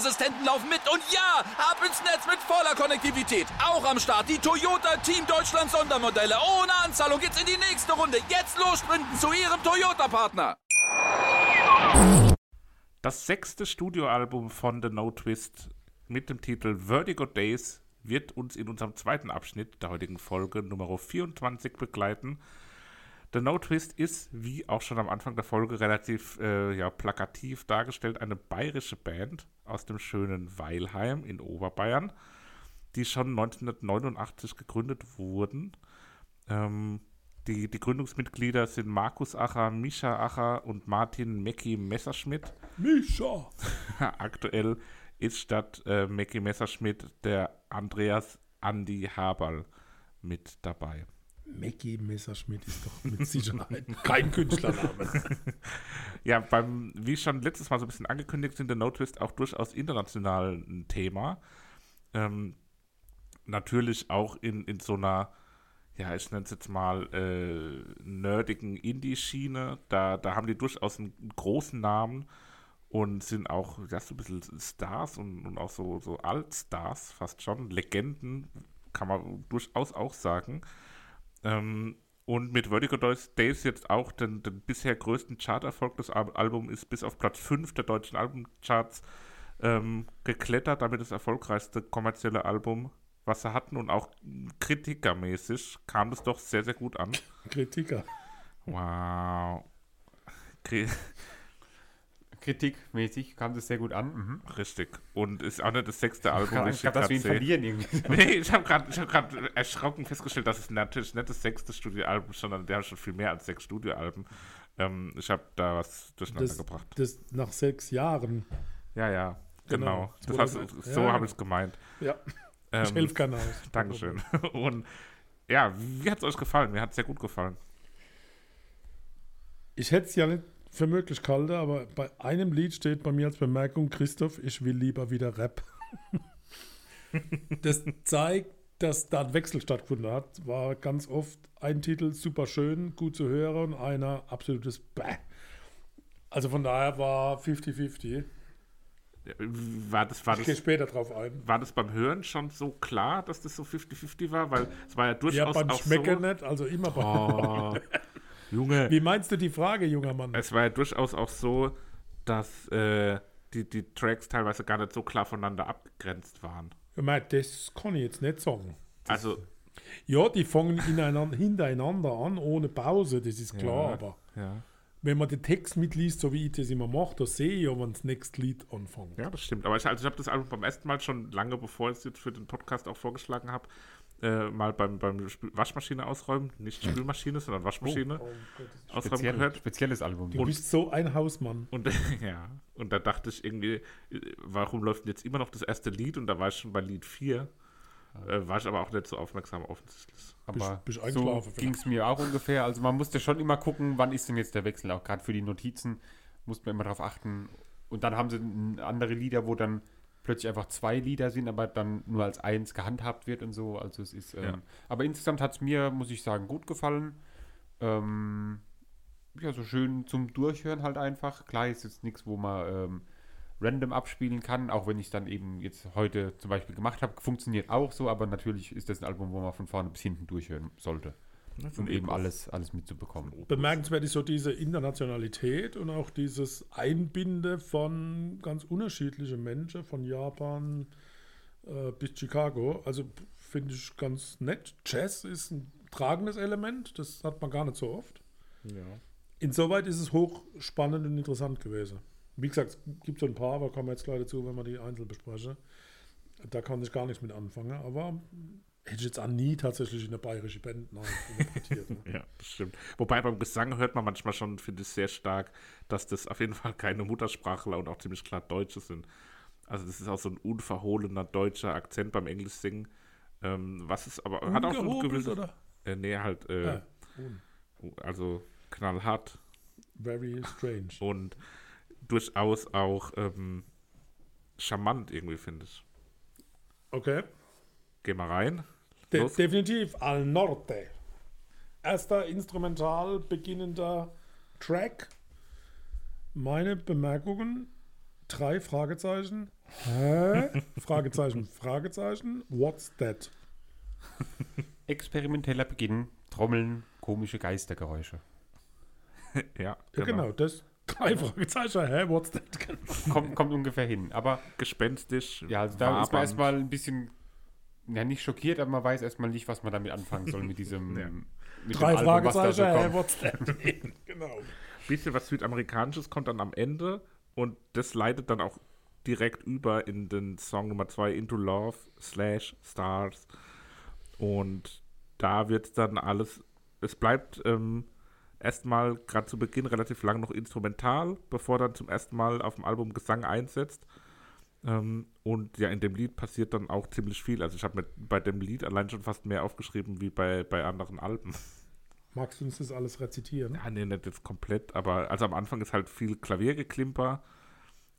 Sicherheitsassistenten laufen mit. Und ja, ab ins Netz mit voller Konnektivität. Auch am Start die Toyota Team Deutschland Sondermodelle. Ohne Anzahlung geht's in die nächste Runde. Jetzt los sprinten zu Ihrem Toyota-Partner. Das sechste Studioalbum von The No Twist mit dem Titel Vertigo Days wird uns in unserem zweiten Abschnitt der heutigen Folge Nummer 24 begleiten. The No Twist ist, wie auch schon am Anfang der Folge, relativ äh, ja, plakativ dargestellt, eine bayerische Band aus dem schönen Weilheim in Oberbayern, die schon 1989 gegründet wurden. Ähm, die, die Gründungsmitglieder sind Markus Acher, Mischa Acher und Martin Mecki Messerschmidt. Mischa! (laughs) Aktuell ist statt äh, Mecki Messerschmidt der Andreas Andi Haberl mit dabei. Mackie Messerschmidt ist doch mit Sicherheit (laughs) kein Künstlername. (laughs) Ja, beim, wie schon letztes Mal so ein bisschen angekündigt, sind der No Twist auch durchaus international ein Thema. Ähm, natürlich auch in, in so einer, ja, ich nenne es jetzt mal, äh, nerdigen Indie-Schiene. Da, da haben die durchaus einen großen Namen und sind auch ja, so ein bisschen Stars und, und auch so, so Altstars, fast schon, Legenden, kann man durchaus auch sagen. Ähm, und mit Vertigo Days jetzt auch den, den bisher größten Charterfolg des Al Albums ist bis auf Platz 5 der deutschen Albumcharts ähm, geklettert, damit das erfolgreichste kommerzielle Album, was sie hatten. Und auch kritikermäßig kam das doch sehr, sehr gut an. Kritiker. Wow. Kri Kritikmäßig kam das sehr gut an. Mhm. Richtig. Und ist auch nicht das sechste Album. Gerade, ich gerade, dass wir ihn grad verlieren irgendwie. (laughs) Nee, ich habe gerade hab erschrocken festgestellt, dass es natürlich nicht das sechste Studioalbum ist, sondern der hat schon viel mehr als sechs Studioalben. Ähm, ich habe da was durcheinander Das, gebracht. das nach sechs Jahren. Ja, ja, genau. Genau. Das hast, so ja. habe ich es gemeint. Ja, ich (laughs) Ähm, helfe gerne aus. Dankeschön. (laughs) Und ja, wie hat es euch gefallen? Mir hat es sehr gut gefallen. Ich hätte es ja nicht für möglich gehalten, aber bei einem Lied steht bei mir als Bemerkung, Christoph, ich will lieber wieder Rap. (laughs) das zeigt, dass da ein Wechsel stattgefunden hat. War ganz oft ein Titel super schön, gut zu hören und einer absolutes Bäh. Also von daher war 50-50. War das, war, Ich gehe das, später drauf ein. war das beim Hören schon so klar, dass das so 50-50 war? Weil es war ja Ja, durchaus beim auch Schmecken so. nicht, also immer beim. Oh, (laughs) Junge. Wie meinst du die Frage, junger Mann? Es war ja durchaus auch so, dass äh, die, die Tracks teilweise gar nicht so klar voneinander abgegrenzt waren. Ich meine, das kann ich jetzt nicht sagen. Also, Ja, die fangen (laughs) hintereinander an, ohne Pause, das ist klar, Ja. aber ja. wenn man den Text mitliest, so wie ich das immer mache, da sehe ich ja, wann das nächste Lied anfängt. Ja, das stimmt. Aber ich, also ich habe das Album beim ersten Mal schon lange, bevor ich es jetzt für den Podcast auch vorgeschlagen habe, äh, mal beim, beim Spül Waschmaschine ausräumen, nicht Spülmaschine, sondern Waschmaschine Oh, ausräumen Speziell, gehört. spezielles Album. Du bist so ein Hausmann. Und (laughs) ja, und da dachte ich irgendwie, äh, warum läuft denn jetzt immer noch das erste Lied? Und da war ich schon bei Lied 4. Äh, war ich aber auch nicht so aufmerksam offensichtlich. Aber bist so eingeschlafen ging es mir auch ungefähr. Also man musste schon immer gucken, wann ist denn jetzt der Wechsel. Auch gerade für die Notizen musste man immer darauf achten. Und dann haben sie andere Lieder, wo dann plötzlich einfach zwei Lieder sind, aber dann nur als eins gehandhabt wird und so. Also es ist. Ähm, Ja. Aber insgesamt hat es mir, muss ich sagen, gut gefallen. Ähm, ja, so schön zum Durchhören halt einfach. Klar ist jetzt nichts, wo man ähm, random abspielen kann, auch wenn ich es dann eben jetzt heute zum Beispiel gemacht habe. Funktioniert auch so, aber natürlich ist das ein Album, wo man von vorne bis hinten durchhören sollte. Und eben alles, alles mitzubekommen. Bemerkenswert ist so diese Internationalität und auch dieses Einbinde von ganz unterschiedlichen Menschen, von Japan äh, bis Chicago. Also finde ich ganz nett. Jazz ist ein tragendes Element, das hat man gar nicht so oft. Ja. Insoweit ist es hochspannend und interessant gewesen. Wie gesagt, es gibt so ein paar, aber kommen wir jetzt gleich dazu, wenn wir die einzeln besprechen. Da kann ich gar nichts mit anfangen, aber hätte ich jetzt auch nie tatsächlich in eine bayerische Band nein, interpretiert. Ne? (laughs) Ja, das stimmt. Wobei beim Gesang hört man manchmal schon, finde ich, sehr stark, dass das auf jeden Fall keine Muttersprachler und auch ziemlich klar Deutsche sind. Also das ist auch so ein unverhohlener deutscher Akzent beim Englisch singen. Ähm, was ist aber hat auch so ein gewisses, oder? Äh, nee, halt äh, Ah, un- also knallhart very strange. und durchaus auch ähm, charmant irgendwie finde ich. Okay. Geh mal rein. De Los. definitiv Al Norte. Erster instrumental beginnender Track. Meine Bemerkungen: drei Fragezeichen. Hä? (laughs) Fragezeichen, Fragezeichen. What's that? Experimenteller Beginn, Trommeln, komische Geistergeräusche. Ja, Ja, genau, das. Drei Fragezeichen. Hä? What's that? Kommt, kommt ungefähr hin. Aber Gespenstisch. ja, also da ist man erstmal ein bisschen, ja nicht schockiert, aber man weiß erstmal nicht, was man damit anfangen soll mit diesem (laughs) Ja. mit Drei dem Album, was da Fragezeichen. so Hä? kommt. What's that? (laughs) genau. bisschen was Südamerikanisches kommt dann am Ende und das leitet dann auch direkt über in den Song Nummer 2 Into Love slash Stars und da wird dann alles, es bleibt ähm, erstmal gerade zu Beginn relativ lang noch instrumental, bevor dann zum ersten Mal auf dem Album Gesang einsetzt ähm, und ja, in dem Lied passiert dann auch ziemlich viel, also ich habe mir bei dem Lied allein schon fast mehr aufgeschrieben wie bei, bei anderen Alben. (laughs) Magst du uns das alles rezitieren? Ja, nee, nicht jetzt komplett, aber also am Anfang ist halt viel Klaviergeklimper,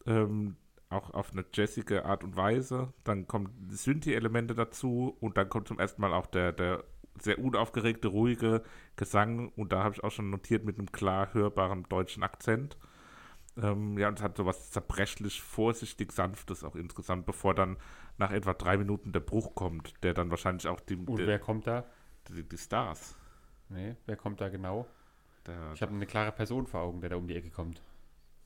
ähm, auch auf eine jazzige Art und Weise. Dann kommen Synthi-Elemente dazu und dann kommt zum ersten Mal auch der, der sehr unaufgeregte, ruhige Gesang und da habe ich auch schon notiert mit einem klar hörbaren deutschen Akzent. Ähm, ja, und es hat so was zerbrechlich, vorsichtig, sanftes auch insgesamt, bevor dann nach etwa drei Minuten der Bruch kommt, der dann wahrscheinlich auch die, Und die, wer kommt da? die, die Stars. Nee, wer kommt da genau? Der, Ich habe eine klare Person vor Augen, der da um die Ecke kommt.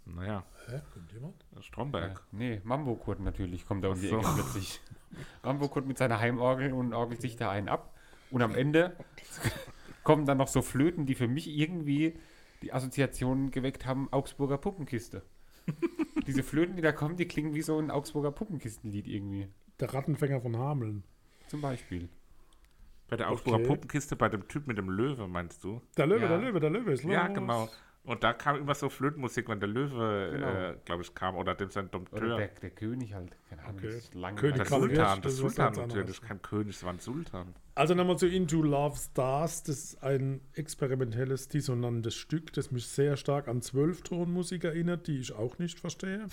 naja, Hä? Kommt jemand? Stromberg. Ja, nee, Mambo-Kurt natürlich kommt da um die so. Ecke plötzlich. (laughs) Mambo-Kurt mit seiner Heimorgel und orgelt sich da einen ab. Und am Ende (laughs) kommen dann noch so Flöten, die für mich irgendwie die Assoziation geweckt haben, Augsburger Puppenkiste. (laughs) Diese Flöten, die da kommen, die klingen wie so ein Augsburger Puppenkistenlied irgendwie. Der Rattenfänger von Hameln. Zum Beispiel. Bei der Augsburger Okay. Puppenkiste, bei dem Typ mit dem Löwe, meinst du? Der Löwe, Ja. der Löwe, der Löwe ist los. Ja, genau. Und da kam immer so Flötenmusik, wenn der Löwe, Genau. äh, glaube ich, kam. Oder dem sein Oder Dompteur. der, der König halt. Keine Ahnung, Okay. das ist lang. König Der Sultan, der das ist was Sultan natürlich. Kein König, es war ein Sultan. Also nochmal zu Into Love Stars. Das ist ein experimentelles, dissonantes Stück, das mich sehr stark an Zwölftonmusik erinnert, die ich auch nicht verstehe.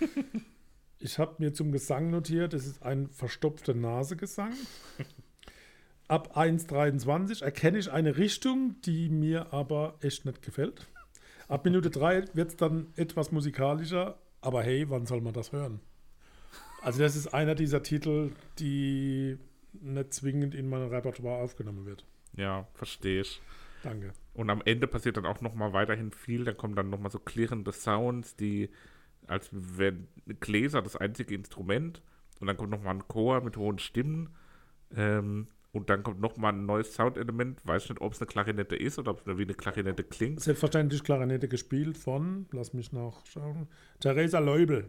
(laughs) ich habe mir zum Gesang notiert, es ist ein verstopfter Nasegesang. Ab 1,23 erkenne ich eine Richtung, die mir aber echt nicht gefällt. Ab Minute 3 wird es dann etwas musikalischer, aber hey, wann soll man das hören? Also das ist einer dieser Titel, die nicht zwingend in mein Repertoire aufgenommen wird. Ja, verstehe ich. Danke. Und am Ende passiert dann auch nochmal weiterhin viel. Dann kommen dann nochmal so klirrende Sounds, die, als wenn Gläser das einzige Instrument. Und dann kommt nochmal ein Chor mit hohen Stimmen. Ähm, und dann kommt nochmal ein neues Soundelement. Weiß nicht, ob es eine Klarinette ist oder ob es wie eine Klarinette klingt. Selbstverständlich Klarinette gespielt von, lass mich nachschauen, Theresa Leubel.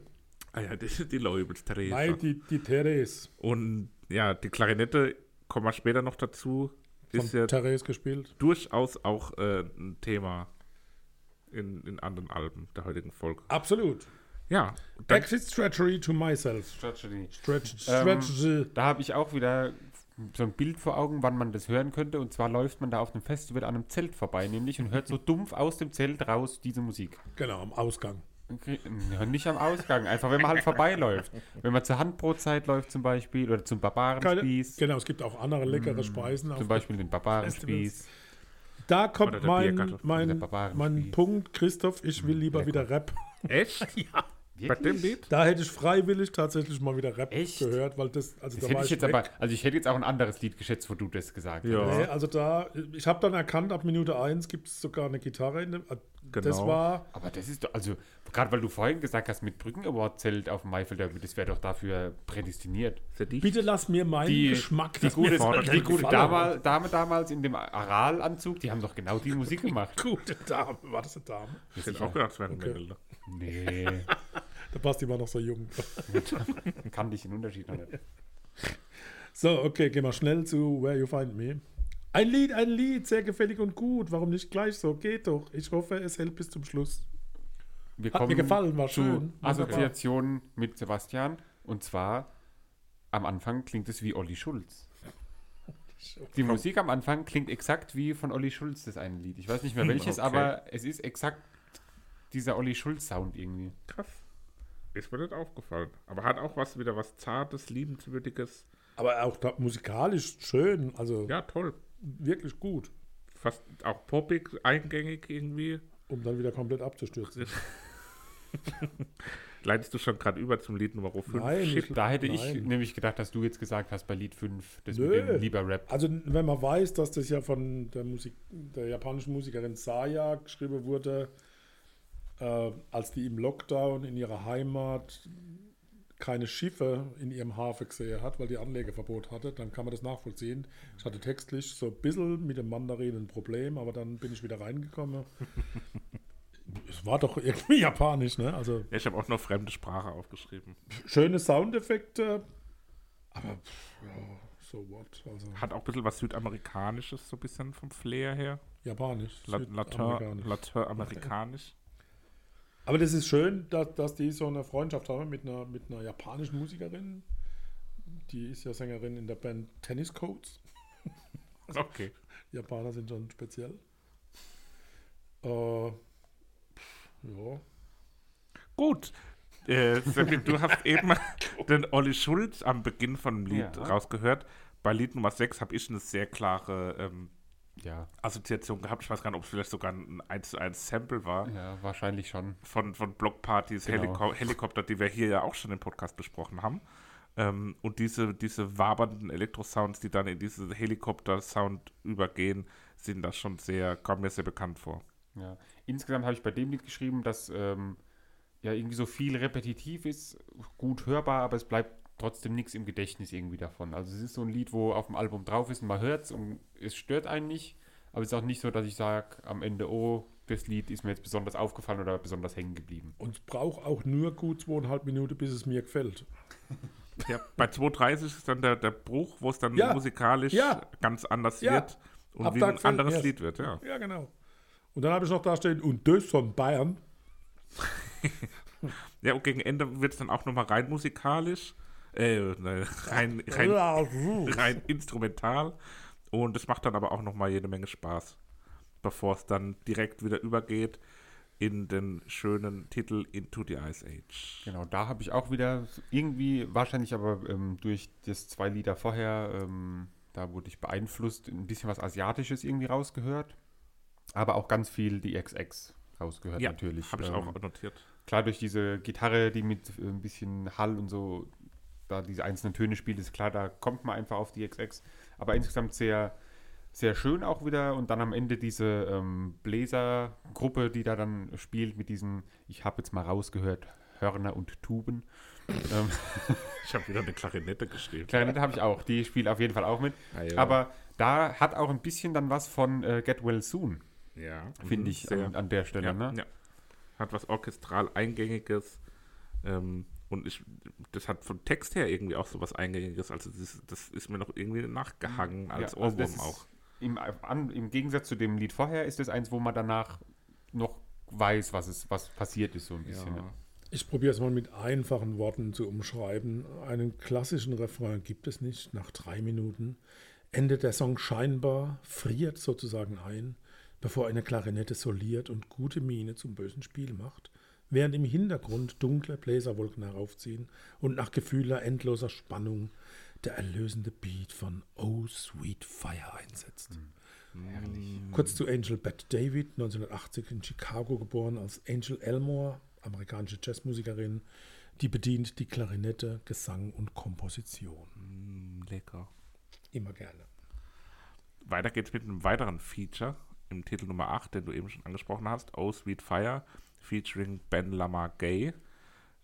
Ah ja, die, die Leubels, Theresa. Nein, die, die Therese. Und ja, die Klarinette, kommen wir später noch dazu, Von ist ja Therese gespielt. durchaus auch äh, ein Thema in, in anderen Alben der heutigen Folge. Absolut. Ja, Exit Treachery to Myself. Stretch, Ähm, Stretch, Da habe ich auch wieder so ein Bild vor Augen, wann man das hören könnte. Und zwar läuft man da auf einem Festival an einem Zelt vorbei, nämlich, und hört so dumpf aus dem Zelt raus diese Musik. genau, am Ausgang. Okay, Ja, nicht am Ausgang, einfach wenn man halt vorbeiläuft. Wenn man zur Handbrotzeit läuft zum Beispiel oder zum Keine, Barbarenspieß. genau, es gibt auch andere leckere Speisen. Zum Beispiel den Barbarenspieß. Da kommt mein, mein, mein Punkt, Christoph, ich will lieber wieder Rap. echt? (laughs) Bei dem Lied? Da hätte ich freiwillig tatsächlich mal wieder Rap Echt? gehört, weil das, also Das da hätte war ich jetzt weg. aber, also ich hätte jetzt auch ein anderes Lied geschätzt, wo du das gesagt Ja. hast. Nee, also da, ich habe dann erkannt, ab Minute 1 gibt es sogar eine Gitarre in dem. äh, Das Genau. war, Aber das ist doch, also, gerade weil du vorhin gesagt hast, mit Brücken Award Zelt auf dem Maifeld Derby, das wäre doch dafür prädestiniert. Für dich? bitte lass mir meinen Die, Geschmack. die das gute, die gute Dame, Dame damals in dem Aral-Anzug, die haben doch genau die Musik gemacht. Gute Dame, war das eine Dame? Ich hätte auch gedacht, es wäre ein Okay. Mädel. Nee, Der Basti war noch so jung. (laughs) kann ich den Unterschied noch nicht. So, okay, gehen wir schnell zu Where You Find Me. Ein Lied, ein Lied, sehr gefällig und gut. Warum nicht gleich so? Geht doch. Ich hoffe, es hält bis zum Schluss. Wir Hat mir gefallen, war schön. Wunderbar. Assoziationen mit Sebastian. Und zwar, am Anfang klingt es wie Olli Schulz. Die Musik am Anfang klingt exakt wie von Olli Schulz, das eine Lied. Ich weiß nicht mehr welches, Okay. aber es ist exakt dieser Olli Schulz-Sound irgendwie. Krass. Ist mir nicht aufgefallen. Aber hat auch was wieder was Zartes, Liebenswürdiges. Aber auch da, musikalisch schön, also Ja, toll. wirklich gut, Fast auch poppig, eingängig irgendwie. um dann wieder komplett abzustürzen. (laughs) Leitest du schon gerade über zum Lied Nummer 5? Nein, Shit. ich- Da hätte ich Nein. nämlich gedacht, dass du jetzt gesagt hast bei Lied 5, das Nö. mit dem lieber Rap. Also wenn man weiß, dass das ja von der Musik, der japanischen Musikerin Saya geschrieben wurde, äh, als die im Lockdown in ihrer Heimat keine Schiffe in ihrem Hafen gesehen hat, weil die Anlegeverbot hatte, dann kann man das nachvollziehen. Ich hatte textlich so ein bisschen mit dem Mandarin ein Problem, aber dann bin ich wieder reingekommen. (laughs) es war doch irgendwie japanisch, ne? Also Ja, ich habe auch noch fremde Sprache aufgeschrieben. schöne Soundeffekte, aber pff, ja, so what? Also Hat auch ein bisschen was Südamerikanisches, so ein bisschen vom Flair her. japanisch, La-. Lateinamerikanisch. Aber das ist schön, dass, dass die so eine Freundschaft haben mit einer, mit einer japanischen Musikerin. Die ist ja Sängerin in der Band Tennis Coats. (laughs) Okay. Japaner sind schon speziell. Äh, ja. Gut. Äh, du hast (laughs) eben den Olli Schulz am Beginn von dem Lied Ja. rausgehört. Bei Lied Nummer 6 habe ich eine sehr klare ähm, Ja, Assoziation gehabt. Ich weiß gar nicht, ob es vielleicht sogar ein 1 zu 1 Sample war ja, wahrscheinlich schon. von, von Blockpartys, Genau. Heliko Helikopter, die wir hier ja auch schon im Podcast besprochen haben. Ähm, und diese, diese wabernden Elektrosounds, die dann in diese Helikopter-Sound übergehen, sind da schon sehr, kommen mir sehr bekannt vor. Ja. Insgesamt habe ich bei dem Lied geschrieben, dass ähm, ja irgendwie so viel repetitiv ist, gut hörbar, aber es bleibt trotzdem nichts im Gedächtnis irgendwie davon. Also es ist so ein Lied, wo auf dem Album drauf ist und man hört es und es stört einen nicht, aber es ist auch nicht so, dass ich sage am Ende, oh, das Lied ist mir jetzt besonders aufgefallen oder besonders hängen geblieben. Und es braucht auch nur gut zweieinhalb Minuten, bis es mir gefällt. (laughs) Ja, bei 2.30 ist dann der, der Bruch, wo es dann Ja. musikalisch Ja. ganz anders Ja. wird und Ab wie ein anderes mir's. Lied wird, ja. Ja, genau. Und dann habe ich noch da stehen, und das von Bayern. (laughs) Ja, und gegen Ende wird es dann auch nochmal rein musikalisch, äh, ne, rein, rein, rein instrumental und es macht dann aber auch nochmal jede Menge Spaß, bevor es dann direkt wieder übergeht in den schönen Titel Into the Ice Age. Genau, da habe ich auch wieder irgendwie, wahrscheinlich aber ähm, durch das zwei Lieder vorher, ähm, da wurde ich beeinflusst, ein bisschen was Asiatisches irgendwie rausgehört. Aber auch ganz viel die XX rausgehört Ja, natürlich. habe ich Ähm, auch notiert. Klar, durch diese Gitarre, die mit äh, ein bisschen Hall und so, da diese einzelnen Töne spielt, ist klar, da kommt man einfach auf die XX. Aber insgesamt sehr, sehr schön auch wieder. Und dann am Ende diese ähm, Bläsergruppe, die da dann spielt mit diesen, ich habe jetzt mal rausgehört, Hörner und Tuben. (laughs) ähm, Ich habe wieder eine Klarinette geschrieben. Klarinette habe ich auch, die spielt auf jeden Fall auch mit. Ah, ja. Aber da hat auch ein bisschen dann was von äh, Get Well Soon, Ja, finde ich, an, an der Stelle. ja, ne? ja. Hat was orchestral Eingängiges. Ähm, und ich, das hat vom Text her irgendwie auch so was Eingängiges. Also das, das ist mir noch irgendwie nachgehangen als Ja, also das Ohrwurm ist auch. Im, Im Gegensatz zu dem Lied vorher ist es eins, wo man danach noch weiß, was, es, was passiert ist, so ein bisschen. Ja. Ja. Ich probiere es mal mit einfachen Worten zu umschreiben. Einen klassischen Refrain gibt es nicht. Nach drei Minuten endet der Song scheinbar, friert sozusagen ein, bevor eine Klarinette soliert und gute Miene zum bösen Spiel macht, während im Hintergrund dunkle Bläserwolken heraufziehen und nach gefühler endloser Spannung der erlösende Beat von Oh Sweet Fire einsetzt. Kurz zu Angel Bette David, 1980 in Chicago geboren als Angel Elmore, amerikanische Jazzmusikerin, die bedient die Klarinette, Gesang und Komposition. Mm, Lecker. Immer gerne. Weiter geht's mit einem weiteren Feature im Titel Nummer 8, den du eben schon angesprochen hast, Oh Sweet Fire, featuring Ben Lamar Gay.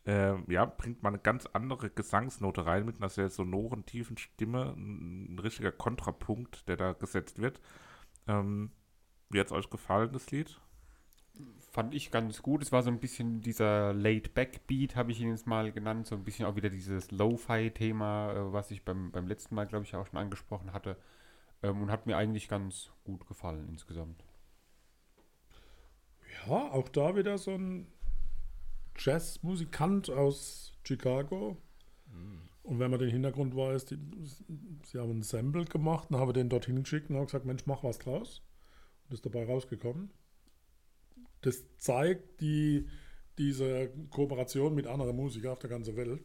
Ähm, ja, bringt mal eine ganz andere Gesangsnote rein mit einer sehr sonoren, tiefen Stimme. Ein, ein richtiger Kontrapunkt, der da gesetzt wird. Ähm, wie hat's euch gefallen, das Lied? Fand ich ganz gut. Es war so ein bisschen dieser Laid-Back-Beat, habe ich ihn jetzt mal genannt. So ein bisschen auch wieder dieses Lo-Fi-Thema, äh, was ich beim, beim letzten Mal, glaube ich, auch schon angesprochen hatte. Ähm, und hat mir eigentlich ganz gut gefallen insgesamt. Ja, auch da wieder so ein Jazzmusikant aus Chicago. Und wenn man den Hintergrund weiß, die, sie haben ein Sample gemacht und haben den dorthin geschickt und haben gesagt, Mensch, mach was draus. Und ist dabei rausgekommen. Das zeigt die, diese Kooperation mit anderen Musikern auf der ganzen Welt.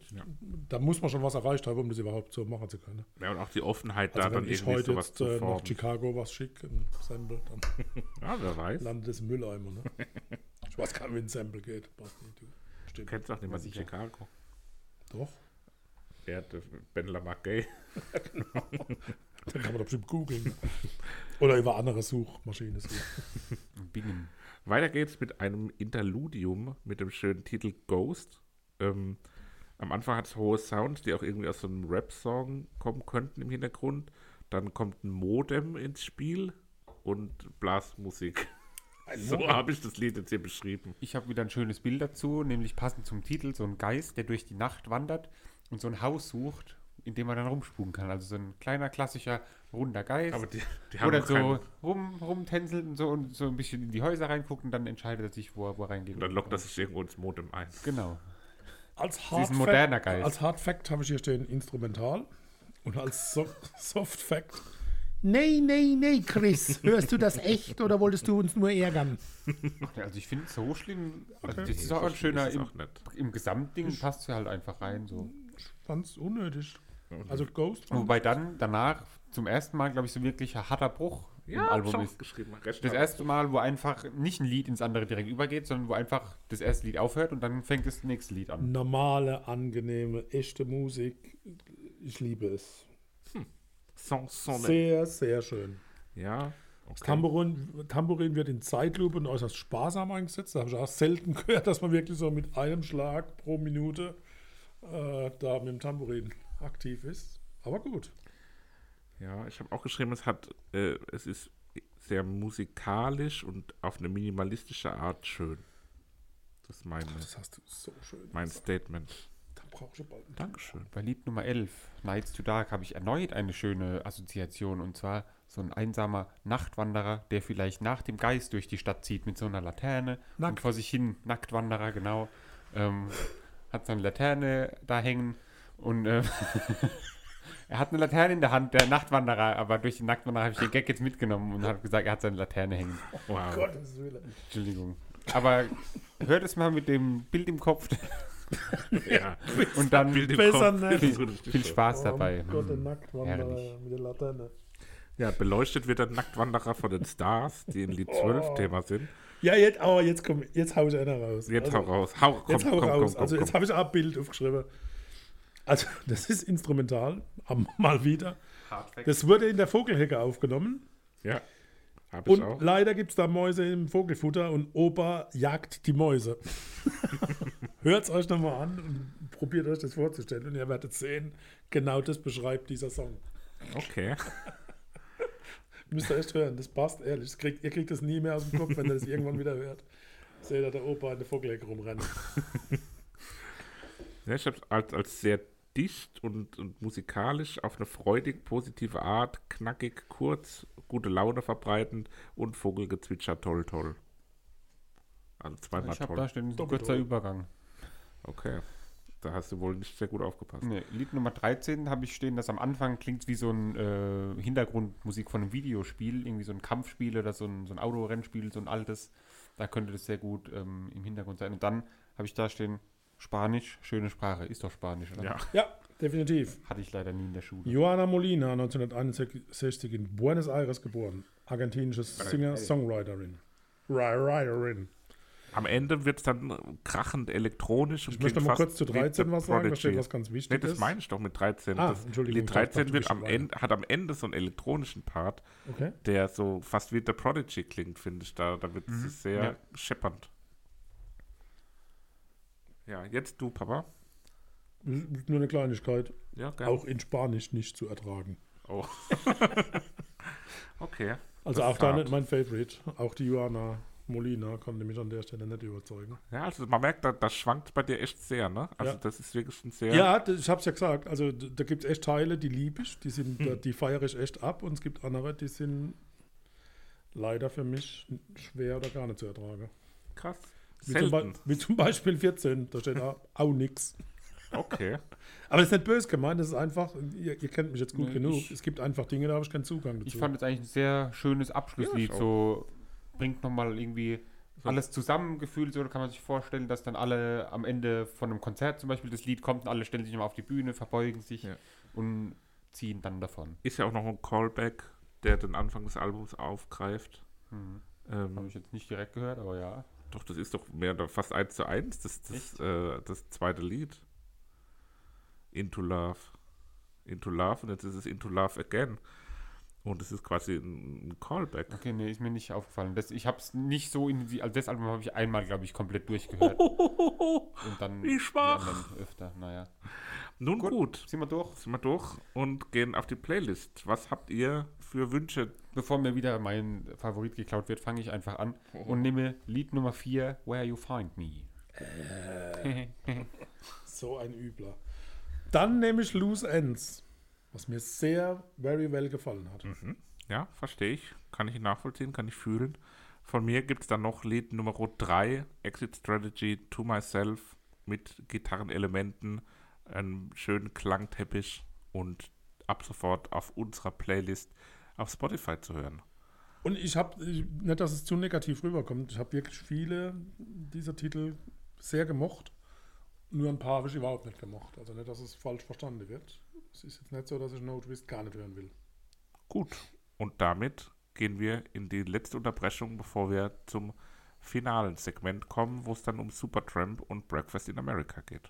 Da muss man schon was erreicht haben, um das überhaupt so machen zu können. Ja, und auch die Offenheit Also da wenn dann ich heute sowas jetzt zu äh, nach. Chicago was schicke, ein Sample, dann (laughs) Ja, wer weiß. landet es im Mülleimer. Ne? (laughs) Ich weiß gar nicht, wie ein Sample geht. Nicht, du. Stimmt. kennst doch niemanden in Chicago. Doch. Ja, der Bendler McGay. Da kann man doch bestimmt googeln. Oder über andere Suchmaschinen (laughs) suchen. Bingen. Weiter geht's mit einem Interludium mit dem schönen Titel Ghost. Ähm, am Anfang hat es hohe Sounds, die auch irgendwie aus so einem Rap-Song kommen könnten im Hintergrund. Dann kommt ein Modem ins Spiel und Blasmusik. (laughs) So habe ich das Lied jetzt hier beschrieben. Ich habe wieder ein schönes Bild dazu, nämlich passend zum Titel, so ein Geist, der durch die Nacht wandert und so ein Haus sucht, in dem man dann rumspuken kann. Also so ein kleiner, klassischer, runder Geist. Aber die, die haben Oder so keinen- rum, rumtänzelt und so und so ein bisschen in die Häuser reinguckt und dann entscheidet er sich, wo er, wo er reingeht. Und dann lockt er sich irgendwo ins Modem ein. Genau. Als ist Hard ein moderner Fact, Geist. Als Hard Fact habe ich hier stehen Instrumental. Und als so Soft Fact Nee, nee, nee, Chris. Hörst du das echt oder wolltest du uns nur ärgern? Also ich finde es so schlimm. Also das Nee, ist auch ein schöner, im, es auch nicht. im Gesamtding passt ja halt einfach rein. So. ganz unnötig. Also Ghost. Wobei dann danach zum ersten Mal, glaube ich, so wirklich ein harter Bruch im Album ist. geschrieben. Recht Das erste Mal, wo einfach nicht ein Lied ins andere direkt übergeht, sondern wo einfach das erste Lied aufhört und dann fängt das nächste Lied an. Normale, angenehme, echte Musik. Ich liebe es. Song, Song, Sehr, sehr schön. Ja. Das Okay. Tambourin, Tambourin wird in Zeitlupe und äußerst sparsam eingesetzt. Da habe ich auch selten gehört, dass man wirklich so mit einem Schlag pro Minute äh, da mit dem Tambourin aktiv ist. Aber gut. Ja, ich habe auch geschrieben, es hat, äh, es ist sehr musikalisch und auf eine minimalistische Art schön. Das ist meine, Das hast du so schön. mein gesagt. Statement. Da brauche ich bald Dankeschön. Bei Lied Nummer 11, Nights to Dark, habe ich erneut eine schöne Assoziation und zwar so ein einsamer Nachtwanderer, der vielleicht nach dem Geist durch die Stadt zieht mit so einer Laterne und Nackt. vor sich hin, Nacktwanderer, genau, ähm, hat seine Laterne da hängen und äh, (laughs) er hat eine Laterne in der Hand, der Nachtwanderer, aber durch den Nacktwanderer habe ich den Gag jetzt mitgenommen und habe gesagt, er hat seine Laterne hängen. Wow. Gottes Willen. Entschuldigung. Aber hört es mal mit dem Bild im Kopf (laughs) Ja. und dann Bild im Besser Kopf. nicht. Viel. Spaß dabei. Oh Gott, der Hm. Nacktwanderer herrlich. mit der Laterne. Ja, beleuchtet wird der Nacktwanderer von den Stars, die in Lied 12 Thema sind. Ja, jetzt, aber jetzt komm, jetzt hau ich einer raus. Jetzt also, hau raus. Hau, komm, Jetzt hau komm, raus. komm, also komm, jetzt komm. habe ich auch ein Bild aufgeschrieben. Also (laughs) das ist instrumental, (laughs) mal wieder. Das wurde in der Vogelhecke aufgenommen. Ja, habe ich Und auch. leider gibt es da Mäuse im Vogelfutter und Opa jagt die Mäuse. (laughs) Hört es euch nochmal an und probiert euch das vorzustellen. Und ihr werdet sehen, genau das beschreibt dieser Song. Okay. Müsst ihr echt hören, das passt ehrlich. Das kriegt, ihr kriegt das nie mehr aus dem Kopf, wenn ihr das irgendwann wieder hört. Seht ihr, der Opa in der Vogelhecke rumrennen. Ja, ich habe es als, als sehr dicht und, und musikalisch auf eine freudig positive Art, knackig, kurz, gute Laune verbreitend und Vogelgezwitscher toll, toll. Also zweimal Ich habe toll. da stehen, Doppelt kurzer. Übergang. Okay. Da hast du wohl nicht sehr gut aufgepasst. Nee, Lied Nummer 13 habe ich stehen, das am Anfang klingt wie so ein äh, Hintergrundmusik von einem Videospiel, irgendwie so ein Kampfspiel oder so ein, so ein Autorennspiel, so ein altes. Da könnte das sehr gut ähm, im Hintergrund sein. Und dann habe ich da stehen, Spanisch, schöne Sprache. Ist doch Spanisch, oder? Ja. Ja, definitiv. Hatte ich leider nie in der Schule. Joana Molina, 1961 in Buenos Aires geboren. Argentinische Singer-Songwriterin. Writerin. Am Ende wird es dann krachend elektronisch. und Ich möchte mal fast kurz zu wie 13 The was sagen, da steht was ganz Nee, Wichtiges. das meine ich doch mit 13. Ah, das, Entschuldigung, dachte, 13 wird am. Ende, hat am Ende so einen elektronischen Part, Okay. der so fast wie The Prodigy klingt, finde ich. Da, da wird es sehr Ja. scheppernd. Ja, jetzt du, Papa. Nur eine Kleinigkeit. Ja, gerne. Auch in Spanisch nicht zu ertragen. Oh. (laughs) okay. Also Das auch ist da nicht mein Favorite. Auch die Joana Molina konnte mich an der Stelle nicht überzeugen. Ja, also man merkt, da, das schwankt bei dir echt sehr, ne? Also Ja. das ist wirklich ein sehr. Ja, das, ich habe es ja gesagt. Also da gibt es echt Teile, die liebe ich. Die, sind, Hm. die feiere ich echt ab. Und es gibt andere, die sind leider für mich schwer oder gar nicht zu ertragen. krass. Wie zum, wie zum Beispiel 14, da steht auch, auch nix. Okay. Aber das ist nicht böse gemeint, das ist einfach, ihr, ihr kennt mich jetzt gut Nee, genug. ich- es gibt einfach Dinge, da habe ich keinen Zugang dazu. Ich fand es eigentlich ein sehr schönes Abschlusslied. Ja, so bringt nochmal irgendwie alles zusammengefühlt. So da kann man sich vorstellen, dass dann alle am Ende von einem Konzert zum Beispiel das Lied kommt und alle stellen sich nochmal auf die Bühne, verbeugen sich Ja. und ziehen dann davon. Ist ja auch noch ein Callback, der den Anfang des Albums aufgreift. Habe Ähm, ich jetzt nicht direkt gehört, aber ja. Doch, das ist doch mehr oder fast eins zu eins, das, das, äh, das zweite Lied. Into Love. Into Love und jetzt ist es Into Love Again. Und es ist quasi ein, Callback. Okay, nee, ist mir nicht aufgefallen. Das, ich habe es nicht so intensiv, also das Album habe ich einmal, glaube ich, komplett durchgehört. (laughs) Und dann Wie schwach. öfter, naja. Nun Gut. gut. Sind wir durch? Sind wir durch und gehen auf die Playlist. Was habt ihr für Wünsche? Bevor mir wieder mein Favorit geklaut wird, fange ich einfach an und nehme Lied Nummer 4, Where You Find Me. (laughs) So ein Übler. Dann nehme ich Loose Ends, was mir sehr, very well gefallen hat. Ja, verstehe ich. Kann ich nachvollziehen, kann ich fühlen. Von mir gibt es dann noch Lied Nummer 3, Exit Strategy to Myself mit Gitarrenelementen, einem schönen Klangteppich und ab sofort auf unserer Playlist auf Spotify zu hören. Und ich habe, nicht, dass es zu negativ rüberkommt, ich habe wirklich viele dieser Titel sehr gemocht. Nur ein paar habe ich überhaupt nicht gemocht. Also nicht, dass es falsch verstanden wird. Es ist jetzt nicht so, dass ich No Twist gar nicht hören will. Gut. Und damit gehen wir in die letzte Unterbrechung, bevor wir zum finalen Segment kommen, wo es dann um Supertramp und Breakfast in America geht.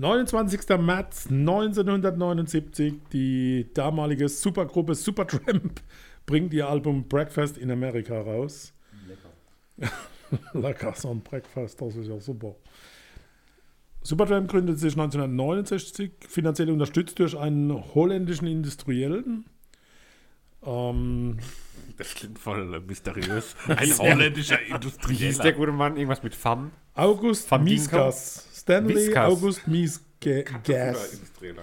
29. März 1979, die damalige Supergruppe Supertramp (laughs) bringt ihr Album Breakfast in America raus. Lecker. (laughs) Lecker, so ein Breakfast, das ist ja super. Supertramp gründete sich 1969, finanziell unterstützt durch einen holländischen Industriellen. Ähm, Das klingt voll mysteriös. (laughs) Ein holländischer Wie hieß der Industrieller. gute Mann? Irgendwas mit Fun? August Van Mieskas. Stanley Mieskas. August Miesgas. Industrieller.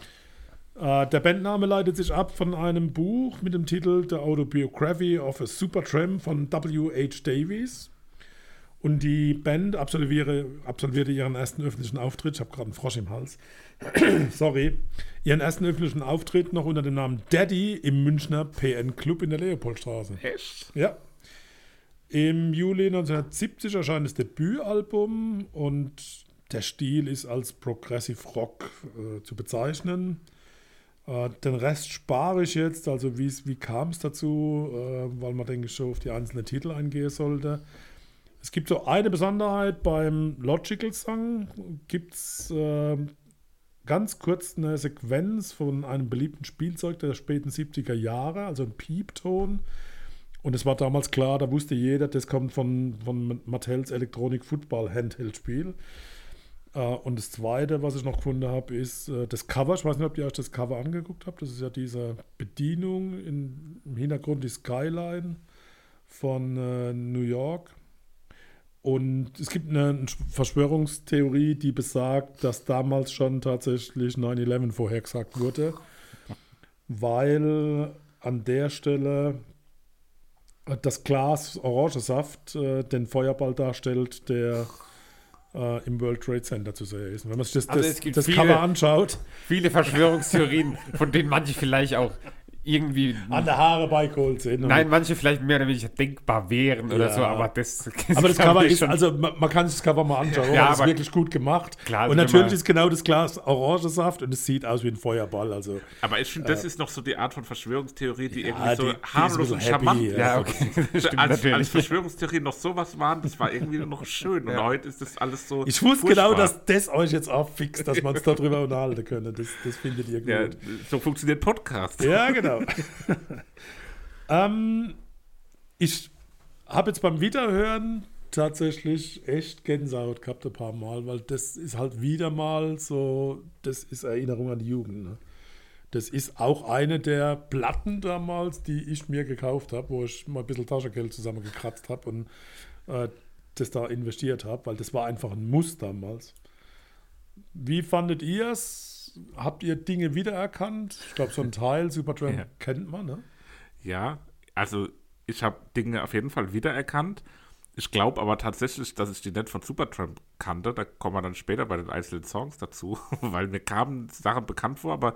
Äh, der Bandname leitet sich ab von einem Buch mit dem Titel The Autobiography of a Supertramp von W.H. Davies. Und die Band absolviere, absolvierte ihren ersten öffentlichen Auftritt. Ich habe gerade einen Frosch im Hals. (clears throat) Sorry. Ihren ersten öffentlichen Auftritt noch unter dem Namen Daddy im Münchner PN Club in der Leopoldstraße. Echt? Ja. Im Juli 1970 erscheint das Debütalbum und der Stil ist als Progressive Rock äh, zu bezeichnen. Äh, den Rest spare ich jetzt, also wie kam es dazu, äh, weil man, denke ich, schon auf die einzelnen Titel eingehen sollte. Es gibt so eine Besonderheit beim Logical Song, gibt es äh, ganz kurz eine Sequenz von einem beliebten Spielzeug der späten 70er Jahre, also ein Piepton. Und es war damals klar, da wusste jeder, das kommt von, von Mattels Electronic Football Handheld-Spiel. Äh, und das zweite, was ich noch gefunden habe, ist äh, das Cover. Ich weiß nicht, ob ihr euch das Cover angeguckt habt. Das ist ja diese Bedienung in, im Hintergrund, die Skyline von äh, New York. Und es gibt eine Verschwörungstheorie, die besagt, dass damals schon tatsächlich 9-11 vorhergesagt wurde, weil an der Stelle das Glas Orangensaft äh, den Feuerball darstellt, der äh, im World Trade Center zu sehen ist. Und wenn man sich das, Also das, das viele- Cover anschaut, Viele Verschwörungstheorien, von denen manche vielleicht auch irgendwie. an der Haare beigeholt sind. Nein, manche vielleicht mehr oder weniger denkbar wären oder Ja. so, aber das. (laughs) Aber das Cover ist, schon- also man, man kann sich das Cover mal anschauen, Ja, das ist wirklich gut gemacht. Klar, also und wenn natürlich ist genau das Glas Orangensaft und es sieht aus wie ein Feuerball. Also Aber ich finde, das ist noch so die Art von Verschwörungstheorie, die irgendwie die- so die harmlos und happy, charmant ja. ist. Ja, okay. Das (laughs) stimmt als, als natürlich. Verschwörungstheorien noch sowas waren, das war irgendwie noch schön. Und heute ist das alles so. ich wusste furchtbar. genau, dass das euch jetzt auffixt, dass man es darüber unterhalten können. Das, das findet ihr gut. Ja, so funktioniert Podcast. Ja, genau. (laughs) ähm, ich habe jetzt beim Wiederhören tatsächlich echt Gänsehaut gehabt ein paar Mal, weil das ist halt wieder mal so, das ist Erinnerung an die Jugend. Ne? Das ist auch eine der Platten damals, die ich mir gekauft habe, wo ich mal ein bisschen Taschengeld zusammengekratzt habe und äh, das da investiert habe, weil das war einfach ein Muss damals. Wie fandet ihr es? Habt ihr Dinge wiedererkannt? Ich glaube, so ein Teil Supertramp Ja. kennt man, ne? Ja, also ich habe Dinge auf jeden Fall wiedererkannt. Ich glaube aber tatsächlich, dass ich die nicht von Supertramp kannte. Da kommen wir dann später bei den einzelnen Songs dazu, (laughs) weil mir kamen Sachen bekannt vor, aber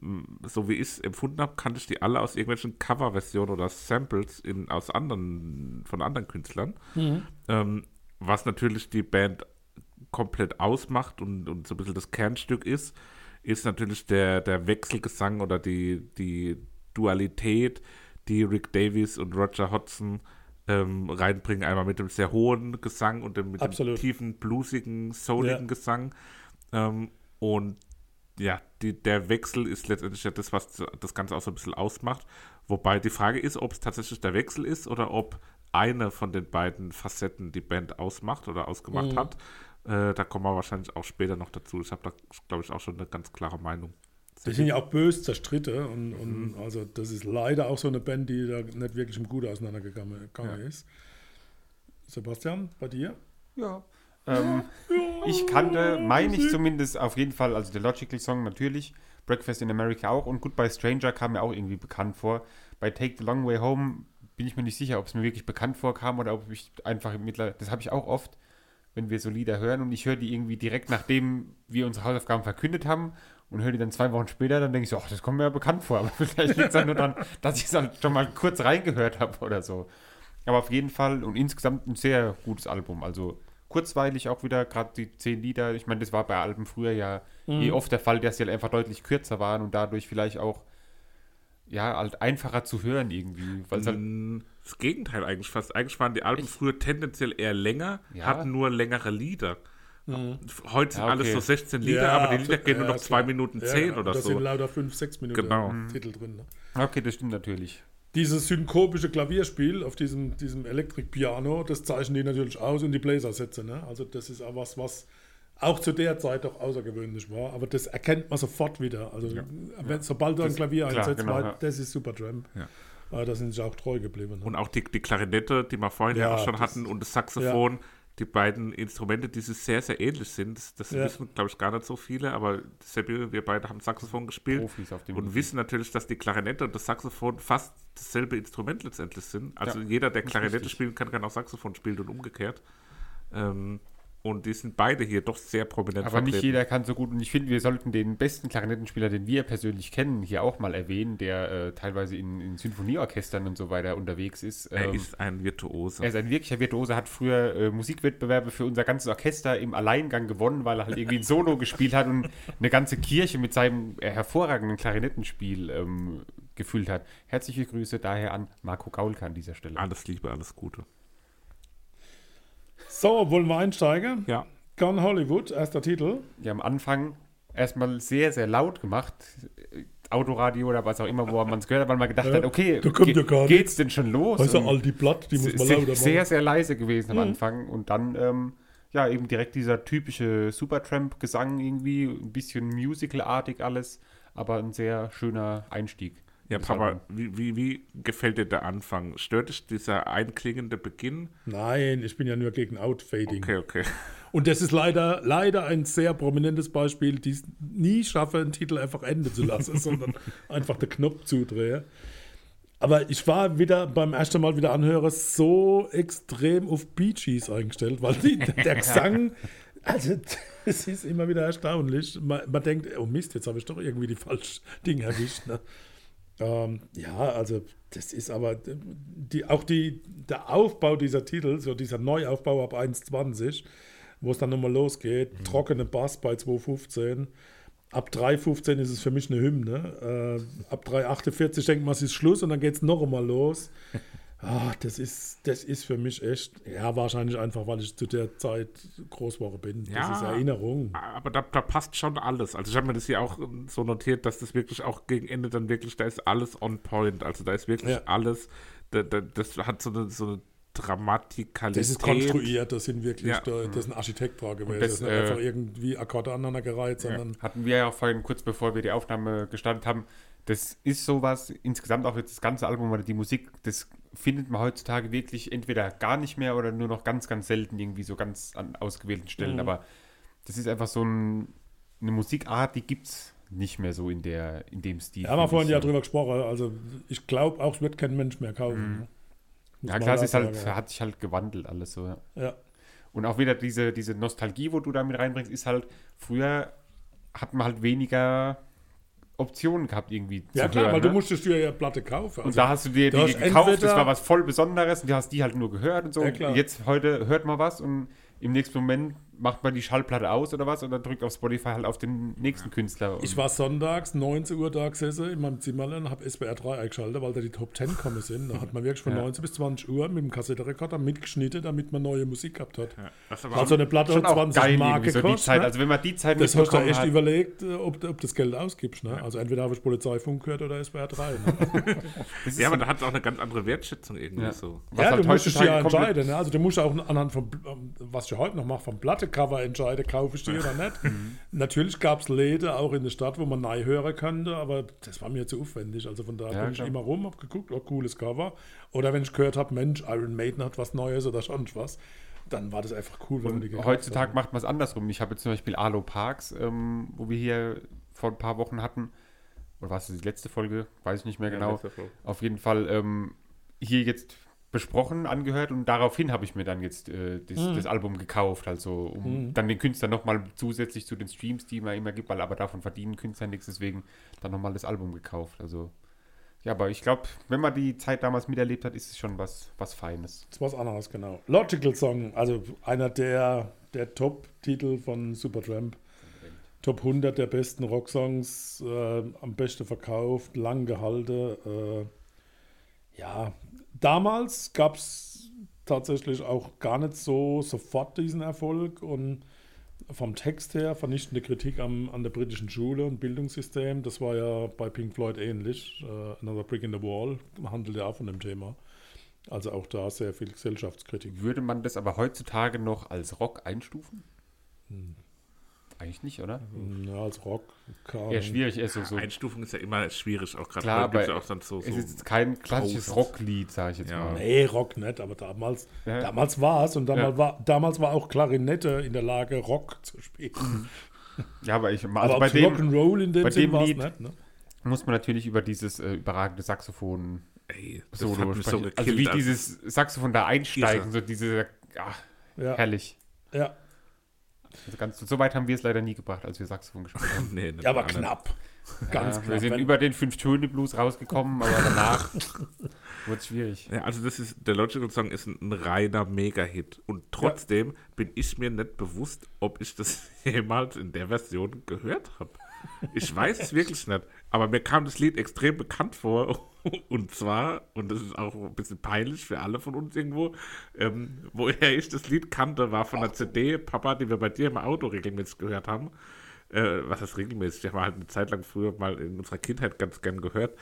mh, so wie ich es empfunden habe, kannte ich die alle aus irgendwelchen Coverversionen oder Samples in, aus anderen, von anderen Künstlern. Ähm, was natürlich die Band komplett ausmacht und, und so ein bisschen das Kernstück ist, ist natürlich der, der Wechselgesang oder die, die Dualität, die Rick Davies und Roger Hodgson ähm, reinbringen. Einmal mit dem sehr hohen Gesang und dem, mit Absolut. dem tiefen, bluesigen, souligen Ja. Gesang. Ähm, und ja, die, der Wechsel ist letztendlich ja das, was das Ganze auch so ein bisschen ausmacht. Wobei die Frage ist, ob es tatsächlich der Wechsel ist oder ob eine von den beiden Facetten die Band ausmacht oder ausgemacht Mhm. hat. Äh, da kommen wir wahrscheinlich auch später noch dazu. Ich habe da, glaube ich, auch schon eine ganz klare Meinung. Die sind ja auch böse zerstritten und, und also das ist leider auch so eine Band, die da nicht wirklich im Gute auseinandergegangen gegangen ist. Sebastian, bei dir? Ja. Ähm, ich kannte, meine ich zumindest, auf jeden Fall, also der Logical Song natürlich, Breakfast in America auch und Goodbye Stranger kam mir auch irgendwie bekannt vor. Bei Take the Long Way Home bin ich mir nicht sicher, ob es mir wirklich bekannt vorkam oder ob ich einfach mittlerweile, das habe ich auch oft, wenn wir so Lieder hören und ich höre die irgendwie direkt nachdem wir unsere Hausaufgaben verkündet haben und höre die dann zwei Wochen später, dann denke ich so, ach, das kommt mir ja bekannt vor, aber (laughs) vielleicht liegt es dann nur daran, dass ich es halt schon mal kurz reingehört habe oder so. Aber auf jeden Fall und insgesamt ein sehr gutes Album. Also kurzweilig auch wieder, gerade die zehn Lieder. Ich meine, das war bei Alben früher ja eh oft der Fall, dass sie halt einfach deutlich kürzer waren und dadurch vielleicht auch ja, halt einfacher zu hören irgendwie. Weil halt, Mm, Das Gegenteil eigentlich fast. Eigentlich waren die Alben früher tendenziell eher länger, Ja. hatten nur längere Lieder. Heute sind Ja, alles okay. so 16 Lieder, aber die Lieder gehen nur noch 2 klar. Minuten Ja, 10 genau. oder Da so. sind lauter 5, 6 Minuten Genau. Titel drin. Ne? okay, das stimmt natürlich. Dieses synkopische Klavierspiel auf diesem, diesem Elektrikpiano, das zeichnen die natürlich aus und die Bläsersätze. Ne? Also das ist auch was, was auch zu der Zeit doch außergewöhnlich war. Aber das erkennt man sofort wieder. Also wenn, sobald du ein Klavier klar, einsetzt, genau, ja. das ist Supertramp. Ja. Äh, da sind sie auch treu geblieben. Ne? Und auch die, die Klarinette, die wir vorhin ja, Ja, auch schon das- hatten, und das Saxophon, die beiden Instrumente, die sich sehr, sehr ähnlich sind. Das, das Ja. wissen, glaube ich, gar nicht so viele, aber Seppi, wir beide haben Saxophon gespielt Profis auf dem und Gebiet. wissen natürlich, dass die Klarinette und das Saxophon fast dasselbe Instrument letztendlich sind. Also Ja, jeder, der Klarinette richtig. spielen kann, kann auch Saxophon spielen und umgekehrt. Ähm, und die sind beide hier doch sehr prominent Aber nicht jeder kann so gut. Und ich finde, wir sollten den besten Klarinettenspieler, den wir persönlich kennen, hier auch mal erwähnen, der äh, teilweise in, in Sinfonieorchestern und so weiter unterwegs ist. Er Ähm, ist ein Virtuose. Er ist ein wirklicher Virtuose, hat früher äh, Musikwettbewerbe für unser ganzes Orchester im Alleingang gewonnen, weil er halt irgendwie ein Solo (laughs) gespielt hat und eine ganze Kirche mit seinem äh, hervorragenden Klarinettenspiel ähm, gefüllt hat. Herzliche Grüße daher an Marco Kaulka an dieser Stelle. alles Liebe, alles Gute. So, wollen wir einsteigen? Ja. Gone Hollywood, erster Titel. Die haben am Anfang erstmal sehr, sehr laut gemacht. Autoradio oder was auch immer, wo man es gehört hat, weil man gedacht Ja, hat, okay, da kommt ge- ja gar geht's denn schon los? Also all die Blatt, die muss man sehr, lauter machen. sehr, sehr leise gewesen am Anfang und dann ähm, ja eben direkt dieser typische Supertramp-Gesang irgendwie, ein bisschen musicalartig alles, aber ein sehr schöner Einstieg. Ja, das Papa, wie, wie, wie gefällt dir der Anfang? Stört dich dieser einklingende Beginn? Nein, ich bin ja nur gegen Outfading. Okay, okay. Und das ist leider, leider ein sehr prominentes Beispiel, die es nie schaffe, einen Titel einfach enden zu lassen, (laughs) sondern einfach den Knopf zudrehe. Aber ich war wieder beim ersten Mal wieder anhören so extrem auf Bee Gees eingestellt, weil die, der Gesang, (laughs) also es ist immer wieder erstaunlich. Man, man denkt, oh Mist, jetzt habe ich doch irgendwie die falschen Dinge erwischt. Ne? Ähm, ja, also das ist aber die, auch die, der Aufbau dieser Titel, so dieser Neuaufbau ab 1,20, wo es dann nochmal losgeht, trockene Bass bei 2,15. Ab 3,15 ist es für mich eine Hymne. Äh, ab 3,48 denkt man, es ist Schluss und dann geht es noch einmal los. (laughs) Ah, das, ist, das ist für mich echt, ja, wahrscheinlich einfach, weil ich zu der Zeit Großwoche bin. Das Ja. ist Erinnerung. Aber da, da passt schon alles. Also ich habe mir das hier auch ähm, so notiert, dass das wirklich auch gegen Ende dann wirklich, da ist alles on point. Also da ist wirklich Ja. alles, da, da, das hat so eine, so eine Dramatikalität. Das ist konstruiert, das sind wirklich, Ja. da, das ist ein Architekt dran gewesen. das, Das, ist nicht äh, einfach irgendwie Akkorde aneinander gereiht, sondern Hatten wir ja auch vorhin, kurz bevor wir die Aufnahme gestartet haben, das ist sowas, insgesamt auch jetzt das ganze Album oder die Musik, das findet man heutzutage wirklich entweder gar nicht mehr oder nur noch ganz, ganz selten irgendwie so ganz an ausgewählten Stellen. Mhm. Aber das ist einfach so ein, eine Musikart, die gibt es nicht mehr so in, der, in dem Stil. Ja, haben wir vorhin ja drüber gesprochen. Also ich glaube auch, es wird kein Mensch mehr kaufen. ne? Muss Ja, klar, es ist halt, hat sich halt gewandelt alles so. Ja. Ja. Und auch wieder diese, diese Nostalgie, wo du da mit reinbringst, ist halt, früher hat man halt weniger Optionen gehabt, irgendwie Ja zu klar, hören. weil ne? du musstest dir ja Platte kaufen. Und Also, da hast du dir die gekauft, das war was voll Besonderes und du hast die halt nur gehört und so. Ja, klar. Jetzt heute hört man was und im nächsten Moment macht man die Schallplatte aus oder was und dann drückt auf Spotify halt auf den nächsten Künstler. Ich war sonntags 19 Uhr da gesessen in meinem Zimmer und habe SBR 3 eingeschaltet, weil da die Top 10 gekommen sind. Da hat man wirklich von Ja. 19 bis 20 Uhr mit dem Kassettenrekorder mitgeschnitten, damit man neue Musik gehabt hat. Ja, Also eine Platte schon hat auch 20 geil Mark so gekostet. Zeit. ne? Also wenn man die Zeit das hast du echt hat, überlegt, äh, ob, du- ob das Geld ausgibst. Ne? Also entweder habe ich Polizeifunk gehört oder SBR 3. Ne? (laughs) ja, aber da hat es auch eine ganz andere Wertschätzung irgendwie Ja. so. was ja, halt du musst dich ja entscheiden. Ne? Also du musst auch anhand von, was ich heute noch mache, vom Plattecover entscheiden, kaufe ich die oder nicht. (laughs) Mhm. Natürlich gab es Läden auch in der Stadt, wo man neu hören könnte, aber das war mir zu aufwendig. Also von daher Ja, bin ich klar. immer rum, habe geguckt, oh, cooles Cover. Oder wenn ich gehört habe, Mensch, Iron Maiden hat was Neues oder sonst was, dann war das einfach cool, wenn man die Heutzutage hat. macht man es andersrum. Ich habe jetzt zum Beispiel Arlo Parks, ähm, wo wir hier vor ein paar Wochen hatten. Oder war es die letzte Folge? Weiß ich nicht mehr genau. letzte Folge. Auf jeden Fall ähm, hier jetzt besprochen, angehört und daraufhin habe ich mir dann jetzt äh, das, Mhm. das Album gekauft. Also um dann den Künstler nochmal zusätzlich zu den Streams, die man immer gibt, weil aber davon verdienen Künstler nichts, deswegen dann nochmal das Album gekauft. Also ja, aber ich glaube, wenn man die Zeit damals miterlebt hat, ist es schon was, was Feines. Das ist was anderes, genau. Logical Song, also einer der, der Top-Titel von Supertramp. Top 100 der besten Rocksongs, äh, am besten verkauft, lang gehalten. Äh, ja, damals gab es tatsächlich auch gar nicht so sofort diesen Erfolg und vom Text her vernichtende Kritik am, an der britischen Schule und Bildungssystem. Das war ja bei Pink Floyd ähnlich. Äh, Another Brick in the Wall handelt ja auch von dem Thema. Also auch da sehr viel Gesellschaftskritik. Würde man das aber heutzutage noch als Rock einstufen? Hm. Eigentlich nicht, oder? Ja, als Rock. keine Eher Ahnung. schwierig, eher so, so Einstufung ist ja immer schwierig, auch gerade Klar, aber ja auch dann so, so es ist jetzt kein klassisches. Rocklied, sage ich jetzt Ja. mal. Nee, Rock nicht, aber damals, Ja. damals war es und damals, Ja. war, damals war auch Klarinette in der Lage, Rock zu spielen. Ja, aber ich also aber bei dem Rock'n'Roll in dem bei Sinn dem Lied- nicht. Ne? muss man natürlich über dieses äh, überragende Saxophon ey, das Solo hat mich so sprechen. gekillt. also wie dieses Saxophon da einsteigen, Irre. so diese ach, Ja, herrlich. ja. Also ganz, so weit haben wir es leider nie gebracht, als wir Saxophon gespielt haben. (laughs) nee, nicht ja, aber mal anderen. knapp. Ganz ja, knapp. Wir sind über den Fünf-Töne-Blues rausgekommen, aber danach (laughs) wurde es schwierig. Ja, also das ist, der Logical Song ist ein, ein reiner Mega-Hit. Und trotzdem bin ich mir nicht bewusst, ob ich das (laughs) jemals in der Version gehört habe. Ich weiß es wirklich nicht. Aber mir kam das Lied extrem bekannt vor. (laughs) Und zwar, und das ist auch ein bisschen peinlich für alle von uns irgendwo, ähm, woher ich das Lied kannte, war von der CD Papa, die wir bei dir im Auto regelmäßig gehört haben. Äh, was heißt regelmäßig? Ich habe halt eine Zeit lang früher mal in unserer Kindheit ganz gern gehört.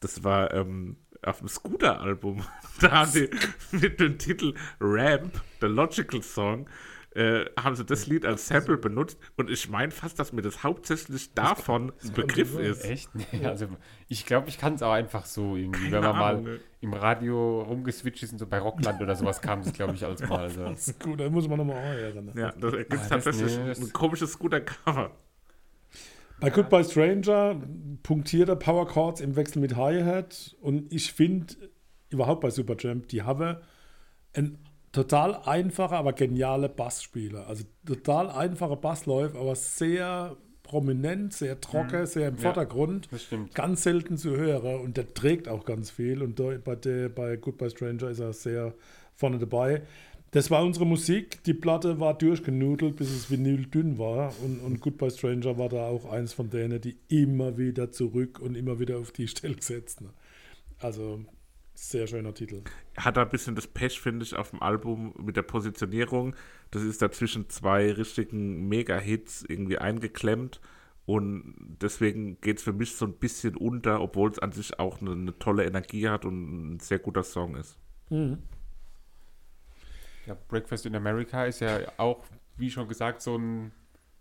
Das war ähm, auf dem Scooter-Album. (laughs) Da haben sie mit dem Titel Ramp, The Logical Song, äh, haben sie das Lied als Sample benutzt. Und ich meine fast, dass mir das hauptsächlich davon ein Begriff ist. Echt? (laughs) Nee, also ich glaube, ich kann es auch einfach so irgendwie, Keine wenn man Ahnung, mal ey. im Radio rumgeswitcht ist und so bei Rockland oder sowas kam es, glaube ich, als (laughs) mal. Also. Das ist gut, da muss man nochmal anhören. Ne? Ja, da gibt es das- tatsächlich nee, das- ein komisches Scooter-Cover. Bei Goodbye Stranger punktierte Power Chords im Wechsel mit Hi-Hat und ich finde überhaupt bei Supertramp, die haben ein total einfacher, aber geniale Bassspieler. Also total einfache Bassläufe, aber sehr prominent, sehr trocken, sehr im Vordergrund. das stimmt. Ganz selten zu hören und der trägt auch ganz viel und bei, der, bei Goodbye Stranger ist er sehr vorne dabei. Das war unsere Musik. Die Platte war durchgenudelt, bis es Vinyl dünn war. Und, und Goodbye Stranger war da auch eins von denen, die immer wieder zurück und immer wieder auf die Stelle setzen. Also, sehr schöner Titel. Hat da ein bisschen das Pech, finde ich, auf dem Album mit der Positionierung. Das ist dazwischen zwei richtigen Mega-Hits irgendwie eingeklemmt. Und deswegen geht es für mich so ein bisschen unter, obwohl es an sich auch eine, eine tolle Energie hat und ein sehr guter Song ist. Ja, Breakfast in America ist ja auch, wie schon gesagt, so ein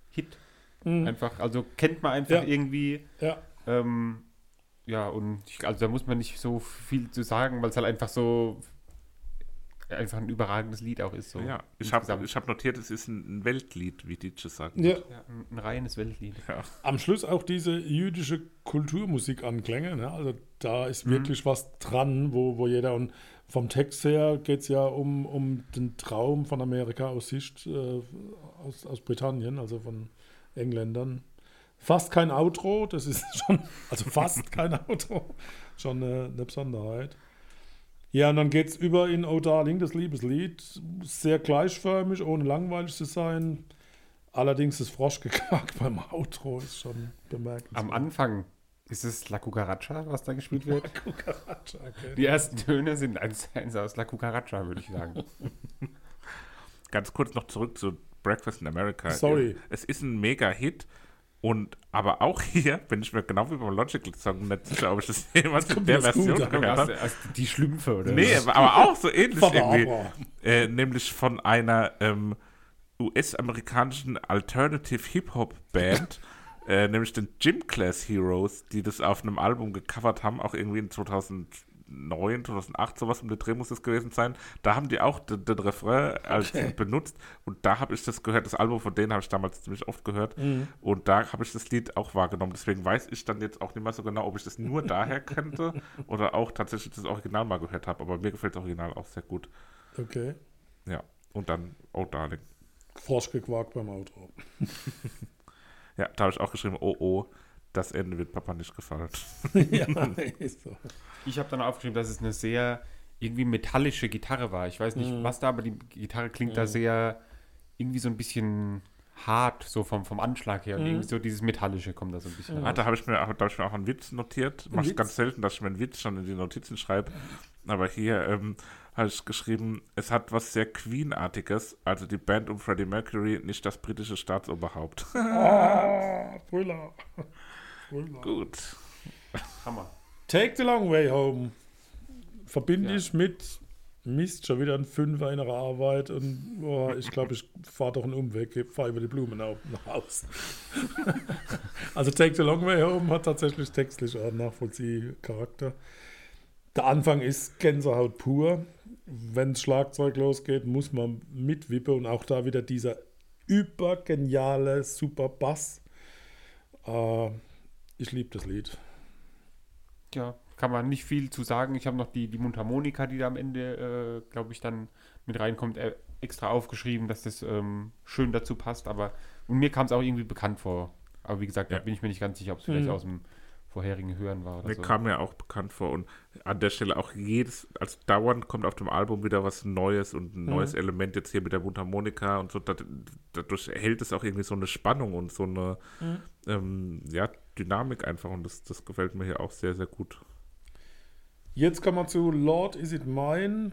Hit. Einfach, also kennt man einfach Ja. irgendwie. Ja. Ähm, ja, und ich, also da muss man nicht so viel zu sagen, weil es halt einfach so einfach ein überragendes Lied auch ist. So Ja, ich habe ich hab notiert, es ist ein Weltlied, wie Ditsche sagen. Ja. ja, ein, ein reines Weltlied. Am Schluss auch diese jüdische Kulturmusikanklänge. Ne? Also da ist wirklich was dran, wo, wo jeder und vom Text her geht es ja um, um den Traum von Amerika aus Sicht äh, aus, aus Britannien, also von Engländern. Fast kein Outro, das ist (laughs) schon, also fast kein Outro, schon eine, eine Besonderheit. Ja, und dann geht es über in Oh Darling, das Liebeslied. Sehr gleichförmig, ohne langweilig zu sein. Allerdings das Froschgequack (laughs) beim Outro ist schon bemerkenswert. Am Anfang ist es La Cucaracha, was da gespielt (laughs) wird. Cucaracha, okay. Die ersten Töne sind eins, eins aus La Cucaracha, würde ich sagen. Ganz kurz noch zurück zu Breakfast in America. Sorry. Es ist ein Mega-Hit. Und aber auch hier bin ich mir genau wie beim Logical Song nicht sicher, ob ich das (laughs) jemals in der gut Version an. gehört Erst, habe. die Schlümpfe, oder? Nee, aber auch so ähnlich (laughs) irgendwie. Äh, nämlich von einer ähm, US-amerikanischen Alternative Hip-Hop-Band, (laughs) äh, nämlich den Gym Class Heroes, die das auf einem Album gecovert haben, auch irgendwie in 2009, 2008, sowas um den Dreh muss es gewesen sein. Da haben die auch den, den Refrain als benutzt und da habe ich das gehört. Das Album von denen habe ich damals ziemlich oft gehört und da habe ich das Lied auch wahrgenommen. Deswegen weiß ich dann jetzt auch nicht mehr so genau, ob ich das nur daher (laughs) kannte oder auch tatsächlich das Original mal gehört habe. Aber mir gefällt das Original auch sehr gut. Okay. Ja, und dann Oh Darling. Froschgequack beim Outro. (laughs) Ja, da habe ich auch geschrieben, oh oh, das Ende wird Papa nicht gefallen. (laughs) ja, ist so. Ich habe dann aufgeschrieben, dass es eine sehr irgendwie metallische Gitarre war. Ich weiß nicht, Mhm. was da, aber die Gitarre klingt da sehr irgendwie so ein bisschen hart, so vom, vom Anschlag her. Und Mhm. irgendwie so dieses Metallische kommt da so ein bisschen Ah, raus. da habe ich, mir da hab ich mir auch einen Witz notiert. Mach ich ganz selten, dass ich mir einen Witz schon in die Notizen schreibe. Aber hier ähm, habe ich geschrieben, es hat was sehr Queen-artiges, also die Band um Freddie Mercury, nicht das britische Staatsoberhaupt. Ah, Brüller. (laughs) Brüller. Gut. Hammer. Take the long way home. Verbinde Ja. ich mit Mist, schon wieder ein Fünfer in der Arbeit und boah, ich glaube, ich fahre doch einen Umweg, fahre über die Blumen auf, nach Haus. (laughs) also Take the Long Way Home hat tatsächlich textlich einen Nachvollziehcharakter. Der Anfang ist Gänsehaut pur. Wenn das Schlagzeug losgeht, muss man mitwippen und auch da wieder dieser übergeniale super Bass. Äh, ich liebe das Lied. Ja, kann man nicht viel zu sagen. Ich habe noch die, die Mundharmonika, die da am Ende, äh, glaube ich, dann mit reinkommt, äh, extra aufgeschrieben, dass das ähm, schön dazu passt. Aber und mir kam es auch irgendwie bekannt vor. Aber wie gesagt, Ja. da bin ich mir nicht ganz sicher, ob es vielleicht Mhm. aus dem vorherigen Hören war. Oder Mir so. kam mir auch bekannt vor und an der Stelle auch jedes, also dauernd kommt auf dem Album wieder was Neues und ein neues Element jetzt hier mit der Mundharmonika und so. Dad- Dadurch erhält es auch irgendwie so eine Spannung und so eine ähm, ja, Dynamik einfach und das, das gefällt mir hier auch sehr, sehr gut. Jetzt kommen wir zu Lord Is It Mine.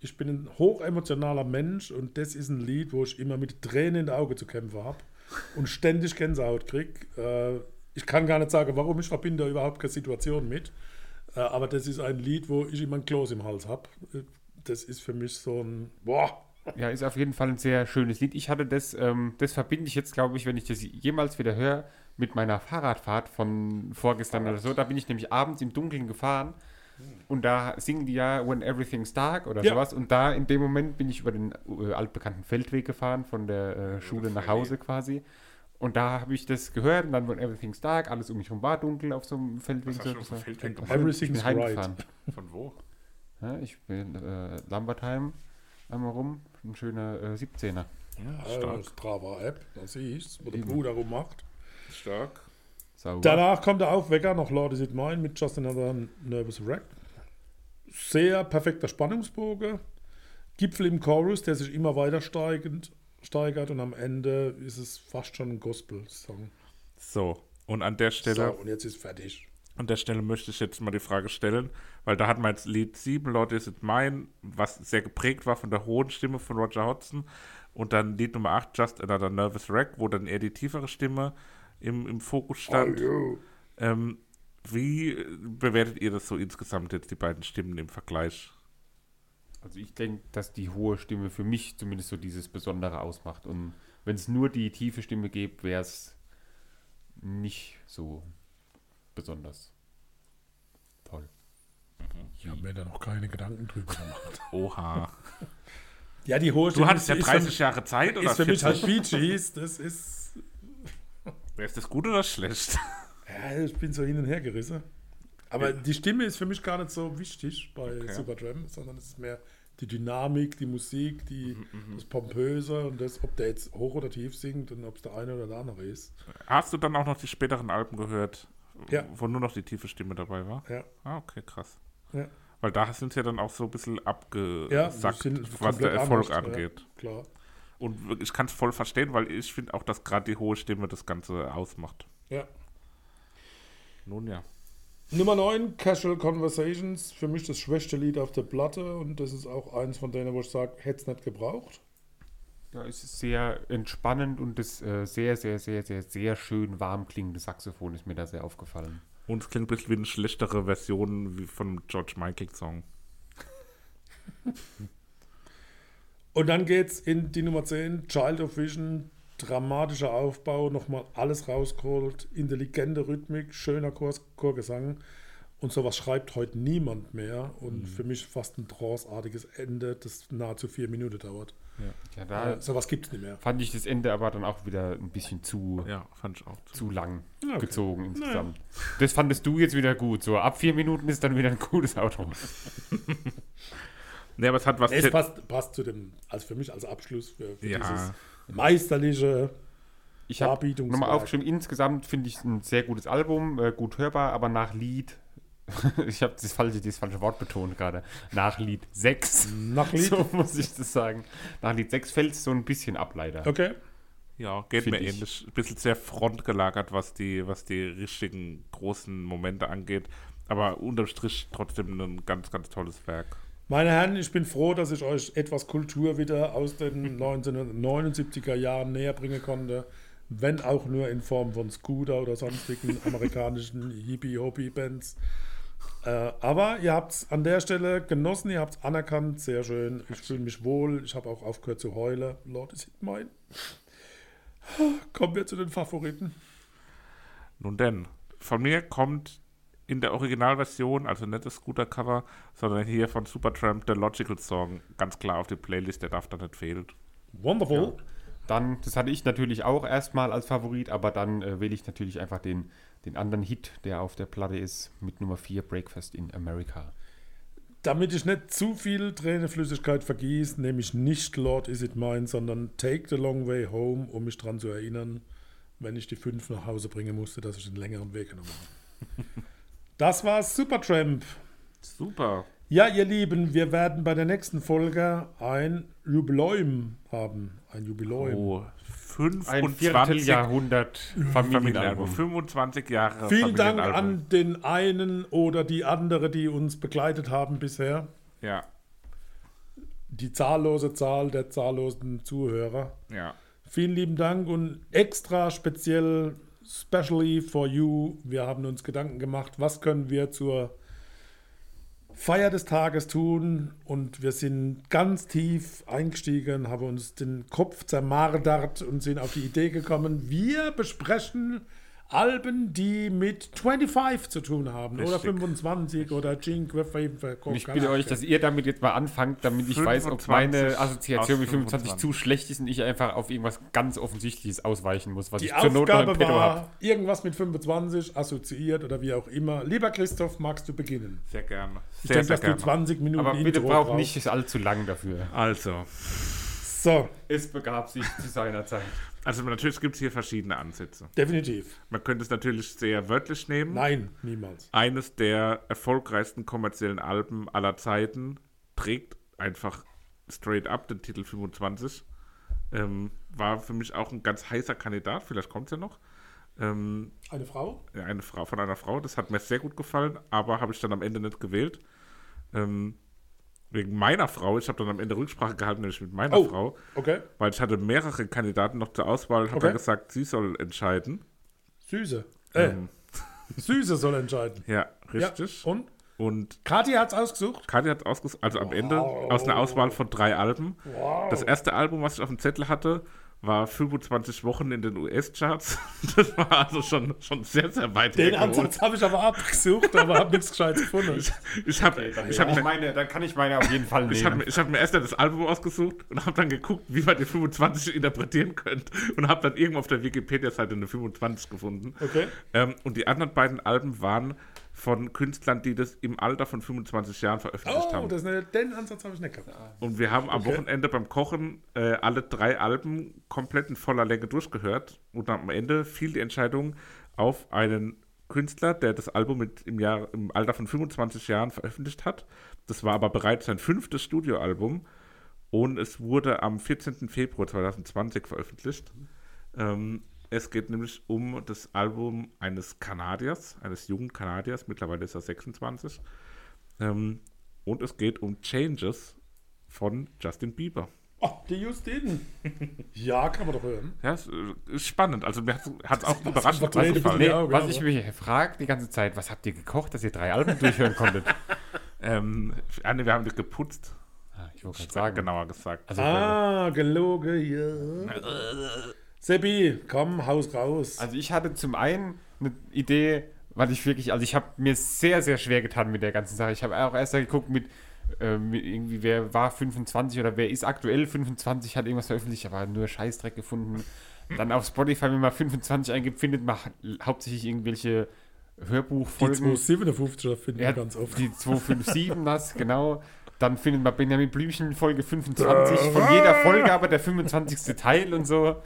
Ich bin ein hochemotionaler Mensch und das ist ein Lied, wo ich immer mit Tränen in den Augen zu kämpfen habe und ständig Gänsehaut kriege. Äh, ich kann gar nicht sagen, warum, ich verbinde da überhaupt keine Situation mit. Äh, aber das ist ein Lied, wo ich immer ein Kloß im Hals habe. Das ist für mich so ein, boah, Ja, ist auf jeden Fall ein sehr schönes Lied. Ich hatte das, ähm, das verbinde ich jetzt, glaube ich, wenn ich das jemals wieder höre, mit meiner Fahrradfahrt von vorgestern oder so. Da bin ich nämlich abends im Dunkeln gefahren und da singen die ja When Everything's Dark oder Ja. sowas. Und da in dem Moment bin ich über den äh, altbekannten Feldweg gefahren, von der äh, Schule nach Hause quasi. Und da habe ich das gehört und dann When Everything's Dark, alles um mich herum war dunkel auf so einem Feldweg. Was hast du so- auf dem so- Feldweg ich bin Everything's right. heimgefahren. Von wo? Ja, ich bin äh, Lambertheim einmal rum, ein schöner äh, 17er. Ja, äh, Strava App, da sehe ich wo der Bruder rummacht. Stark. Sauber. Danach kommt der Aufwecker noch Lord Is It Mine mit Just Another Nervous Wreck. Sehr perfekter Spannungsbogen. Gipfel im Chorus, der sich immer weiter steigend, steigert und am Ende ist es fast schon ein Gospel-Song. So, und an der Stelle So, und jetzt ist fertig. An der Stelle möchte ich jetzt mal die Frage stellen, weil da hat man jetzt Lied 7, Lord Is It Mine, was sehr geprägt war von der hohen Stimme von Roger Hodgson. Und dann Lied Nummer 8, Just Another Nervous Wreck, wo dann eher die tiefere Stimme im, im Fokus stand. Ähm, wie bewertet ihr das so insgesamt jetzt, die beiden Stimmen im Vergleich? Also ich denke, dass die hohe Stimme für mich zumindest so dieses Besondere ausmacht. Und wenn es nur die tiefe Stimme gäbe, wäre es nicht so besonders toll. Ich habe mir da noch keine Gedanken drüber gemacht. (laughs) Oha. Ja, die hohe Du Stimme hattest ja ist, 30 Jahre Zeit oder ist für mich halt 40? Bee Gees. Das ist. Ist das gut oder schlecht? (laughs) Ja, ich bin so hin und her gerissen. Aber die Stimme ist für mich gar nicht so wichtig bei Okay. Supertramp, sondern es ist mehr die Dynamik, die Musik, die, Mhm, das Pompöse und das, ob der jetzt hoch oder tief singt und ob es der eine oder der andere ist. Hast du dann auch noch die späteren Alben gehört, Ja. wo nur noch die tiefe Stimme dabei war? Ja. Ah, okay, krass. Ja. Weil da sind sie ja dann auch so ein bisschen Ja, abgesackt, sind was der Erfolg anders, angeht. Ja, klar. Und ich kann es voll verstehen, weil ich finde auch, dass gerade die hohe Stimme das Ganze ausmacht. Ja. Nun ja. Nummer 9, Casual Conversations. Für mich das schwächste Lied auf der Platte und das ist auch eins von denen, wo ich sage, hätte es nicht gebraucht. Ja, es ist sehr entspannend und das äh, sehr, sehr, sehr, sehr, sehr schön warm klingende Saxophon ist mir da sehr aufgefallen. Und es klingt ein bisschen wie eine schlechtere Version wie von George Michael Song. (laughs) Und dann geht's in die Nummer 10, Child of Vision, dramatischer Aufbau, nochmal alles rausgeholt, intelligente Rhythmik, schöner Chor Chorgesang. Und sowas schreibt heute niemand mehr. Und für mich fast ein tranceartiges Ende, das nahezu vier Minuten dauert. Ja, da Äh, sowas gibt es nicht mehr. fand ich das Ende aber dann auch wieder ein bisschen zu, Ja, fand ich auch. zu lang okay. gezogen insgesamt. Das fandest du jetzt wieder gut. So ab vier Minuten ist dann wieder ein gutes Auto. (laughs) Nee, aber es hat was. Es passt, passt zu dem, also für mich als Abschluss für, für Ja. dieses meisterliche Ich habe nochmal aufgeschrieben, insgesamt finde ich es ein sehr gutes Album, äh, gut hörbar, aber nach Lied, (laughs) ich habe das falsche, das falsche Wort betont gerade, nach Lied 6, Nach Lied? (laughs) so muss ich das sagen, nach Lied 6 fällt es so ein bisschen ab leider. Okay. Ja, geht Find mir ich. ähnlich. Ein bisschen sehr frontgelagert, was die, was die richtigen großen Momente angeht. Aber unterm Strich trotzdem ein ganz, ganz tolles Werk. Meine Herren, ich bin froh, dass ich euch etwas Kultur wieder aus den (laughs) 1979er Jahren näher bringen konnte. Wenn auch nur in Form von Scooter oder sonstigen (laughs) amerikanischen Hippie-Hobby-Bands. Äh, aber ihr habt es an der Stelle genossen, ihr habt es anerkannt, sehr schön. Ich fühle mich wohl, ich habe auch aufgehört zu heulen. Lord, is it mine? Kommen wir zu den Favoriten. Nun denn, von mir kommt in der Originalversion, also nicht das Scooter-Cover, sondern hier von Supertramp der Logical Song ganz klar auf die Playlist, der darf da nicht fehlen. Wonderful. Dann, das hatte ich natürlich auch erstmal als Favorit, aber dann äh, wähle ich natürlich einfach den, den anderen Hit, der auf der Platte ist, mit Nummer 4, Breakfast in America. Damit ich nicht zu viel Tränenflüssigkeit vergieße, nehme ich nicht Lord Is It Mine, sondern Take the Long Way Home, um mich daran zu erinnern, wenn ich die fünf nach Hause bringen musste, dass ich einen längeren Weg genommen habe. (laughs) Das war Supertramp. Super. Ja, ihr Lieben, wir werden bei der nächsten Folge ein Jubiläum haben. Ein Jubiläum. Oh, Ein 25 Vierteljahrhundert Familienalbum. Familienalbum. 25 Jahre Vielen Dank an den einen oder die andere, die uns begleitet haben bisher. Ja, Die zahllose Zahl der zahllosen Zuhörer. ja. Vielen lieben Dank und extra speziell, specially for you, wir haben uns Gedanken gemacht, was können wir zur Feier des Tages tun? Und wir sind ganz tief eingestiegen, haben uns den Kopf zermardert und sind auf die Idee gekommen, wir besprechen Alben, die mit 25 zu tun haben oder Richtig. 25 oder Cinque. Und ich bitte euch, dass ihr damit jetzt mal anfangt, damit ich weiß, ob 25 meine Assoziation mit 25 zu 25. schlecht ist und ich einfach auf irgendwas ganz Offensichtliches ausweichen muss, was Die ich zur Not noch im war irgendwas mit 25 assoziiert oder wie auch immer. Lieber Christoph, magst du beginnen? Sehr gerne. Ich Sehr, denke, sehr dass du gerne. 20 Minuten Aber bitte Intro braucht nicht allzu lang dafür. Also, So, Es begab sich zu seiner Zeit. also natürlich gibt es hier verschiedene Ansätze. definitiv. Man könnte es natürlich sehr wörtlich nehmen. Nein, niemals. Eines der erfolgreichsten kommerziellen Alben aller Zeiten trägt einfach straight up den Titel 25. Ähm, war für mich auch ein ganz heißer Kandidat, vielleicht kommt es ja noch. Ähm, Eine Frau? ja, eine Frau von einer Frau, das hat mir sehr gut gefallen, aber habe ich dann am Ende nicht gewählt. Ähm, wegen meiner Frau, ich habe dann am Ende Rücksprache gehalten, nämlich mit meiner Oh. Frau, Okay. weil ich hatte mehrere Kandidaten noch zur Auswahl, habe Okay. er gesagt, sie soll entscheiden. Süße. Äh, Ähm, Süße soll entscheiden. (laughs) ja, richtig. Ja, und? Und Kathi hat es ausgesucht. Kati hat ausgesucht, also am Ende aus einer Auswahl von drei Alben. Das erste Album, was ich auf dem Zettel hatte, war 25 Wochen in den US-Charts. (laughs) Das war also schon, schon sehr, sehr weit Den hergeholt. Ansatz habe ich aber abgesucht, aber habe nichts Gescheites gefunden. Ich habe ich hab ich mir, meine, dann kann ich meine auf jeden Fall (laughs) nehmen. ich hab mir erst das Album ausgesucht und habe dann geguckt, wie man die 25 interpretieren könnte. Und habe dann irgendwo auf der Wikipedia-Seite eine 25 gefunden. Okay. Ähm, und die anderen beiden Alben waren von Künstlern, die das im Alter von 25 Jahren veröffentlicht Oh, haben. das ist eine, den Ansatz habe ich nicht gehabt. Und wir haben am Okay. Wochenende beim Kochen äh, alle drei Alben komplett in voller Länge durchgehört. Und am Ende fiel die Entscheidung auf einen Künstler, der das Album mit im, Jahr, im Alter von 25 Jahren veröffentlicht hat. Das war aber bereits sein fünftes Studioalbum. Und es wurde am 14. Februar 2020 veröffentlicht. Ähm, es geht nämlich um das Album eines Kanadiers, eines jungen Kanadiers, mittlerweile ist er 26. Ähm, und es geht um Changes von Justin Bieber. Oh, die Justin. (laughs) ja, kann man doch hören. Ja, es äh, ist spannend. Also mir hat es auch gefallen. von Nee, was ich mich frage die ganze Zeit, was habt ihr gekocht, dass ihr drei Alben durchhören konntet? (laughs) Ähm, wir haben das geputzt, Ah, ich wollte gerade sagen. genauer gesagt. Also, Ah, gelogen, ja. Seppi, komm, haus raus. also ich hatte zum einen eine Idee, weil ich wirklich, also ich habe mir sehr, sehr schwer getan mit der ganzen Sache. Ich habe auch erst geguckt mit, mit irgendwie, wer war 25 oder wer ist aktuell 25, hat irgendwas veröffentlicht, aber nur Scheißdreck gefunden. Dann auf Spotify, wenn man 25 eingibt, findet man hauptsächlich irgendwelche die Hörbuchfolgen. 257er finden wir Ja, ganz oft. Die 257, (laughs) das, genau. Dann findet man Benjamin Blümchen Folge 25, von jeder (laughs) Folge aber der 25. Teil und so.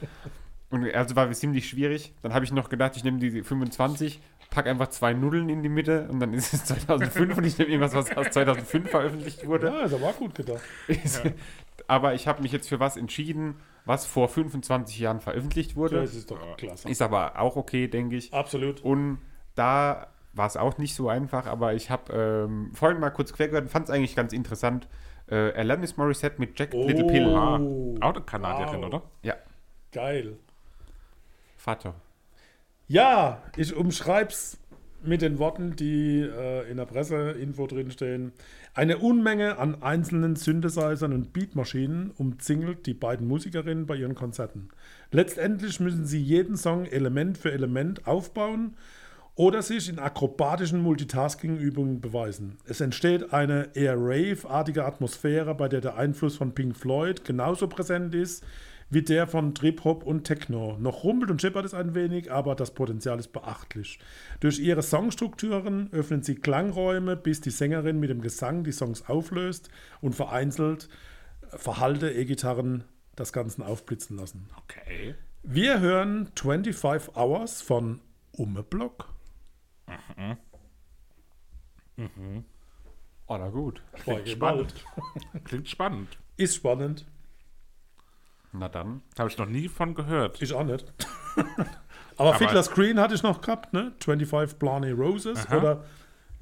Und also war ziemlich schwierig. Dann habe ich noch gedacht, ich nehme die 25, pack einfach zwei Nullen in die Mitte und dann ist es (laughs) 2005 und ich nehme irgendwas, was aus 2005 veröffentlicht wurde. Ja, ist aber auch gut gedacht. (laughs) Aber ich habe mich jetzt für was entschieden, was vor 25 Jahren veröffentlicht wurde. Das ist doch klasse. Ist aber auch okay, denke ich. Absolut. Und da war es auch nicht so einfach, aber ich habe ähm, vorhin mal kurz quer gehört und fand es eigentlich ganz interessant. Äh, Alanis Morissette mit Jack Little Pill. Ah, auch eine Kanadierin, wow. oder? Ja, Geil. Vater. Ja, ich umschreib's mit den Worten, die äh, in der Presseinfo drinstehen. Eine Unmenge an einzelnen Synthesizern und Beatmaschinen umzingelt die beiden Musikerinnen bei ihren Konzerten. Letztendlich müssen sie jeden Song Element für Element aufbauen oder sich in akrobatischen Multitasking-Übungen beweisen. Es entsteht eine eher Rave-artige Atmosphäre, bei der der Einfluss von Pink Floyd genauso präsent ist wie der von Trip-Hop und Techno. Noch rumpelt und schippert es ein wenig, aber das Potenzial ist beachtlich. Durch ihre Songstrukturen öffnen sie Klangräume, bis die Sängerin mit dem Gesang die Songs auflöst und vereinzelt verhalte E-Gitarren das Ganze aufblitzen lassen. Okay. Wir hören 25 Hours von Ummeblock. Oh, na gut. Spannend. (laughs) Klingt spannend. Ist spannend. Na dann. Habe ich noch nie von gehört. Ich auch nicht. (laughs) Aber, Fiddler Screen hatte ich noch gehabt, ne? 25 Blarney Roses oder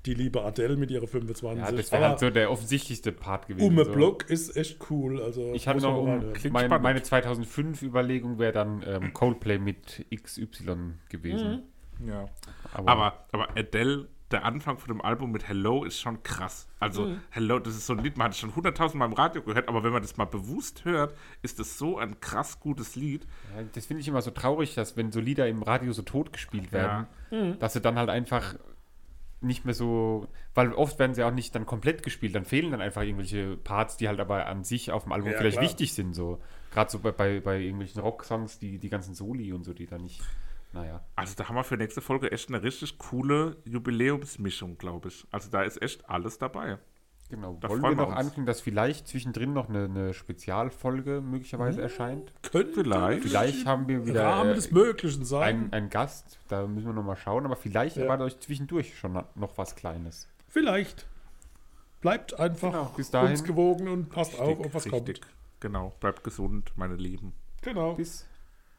die liebe Adele mit ihrer 25. Ja, das wäre Aber halt so der offensichtlichste Part gewesen. Umme so. Block ist echt cool. Also Ich hatte noch um, mein, meine 2005-Überlegung wäre dann ähm, Coldplay mit XY gewesen. Ja. Aber, Aber, aber Adele, der Anfang von dem Album mit Hello ist schon krass. Also Mhm. Hello, das ist so ein Lied, man hat es schon hunderttausendmal im Radio gehört, aber wenn man das mal bewusst hört, ist es so ein krass gutes Lied. Ja, das finde ich immer so traurig, dass wenn so Lieder im Radio so tot gespielt werden, dass sie dann halt einfach nicht mehr so, weil oft werden sie auch nicht dann komplett gespielt, dann fehlen dann einfach irgendwelche Parts, die halt aber an sich auf dem Album Ja, vielleicht klar. wichtig sind, so. Gerade so bei, bei, bei irgendwelchen Rocksongs, die, die ganzen Soli und so, die dann nicht, naja. Also da haben wir für nächste Folge echt eine richtig coole Jubiläumsmischung, glaube ich. Also da ist echt alles dabei. Genau. Da Wollen wir noch ankündigen, dass vielleicht zwischendrin noch eine, eine Spezialfolge möglicherweise erscheint? Könnte Vielleicht. Vielleicht haben wir wieder Rahmen äh, des Möglichen sein. einen, einen Gast, da müssen wir noch mal schauen, aber vielleicht Ja. erwartet euch zwischendurch schon noch was Kleines. Vielleicht. Bleibt einfach Genau, bis dahin. uns gewogen und passt auf, ob was richtig. Genau. Bleibt gesund, meine Lieben. kommt. Genau. Bis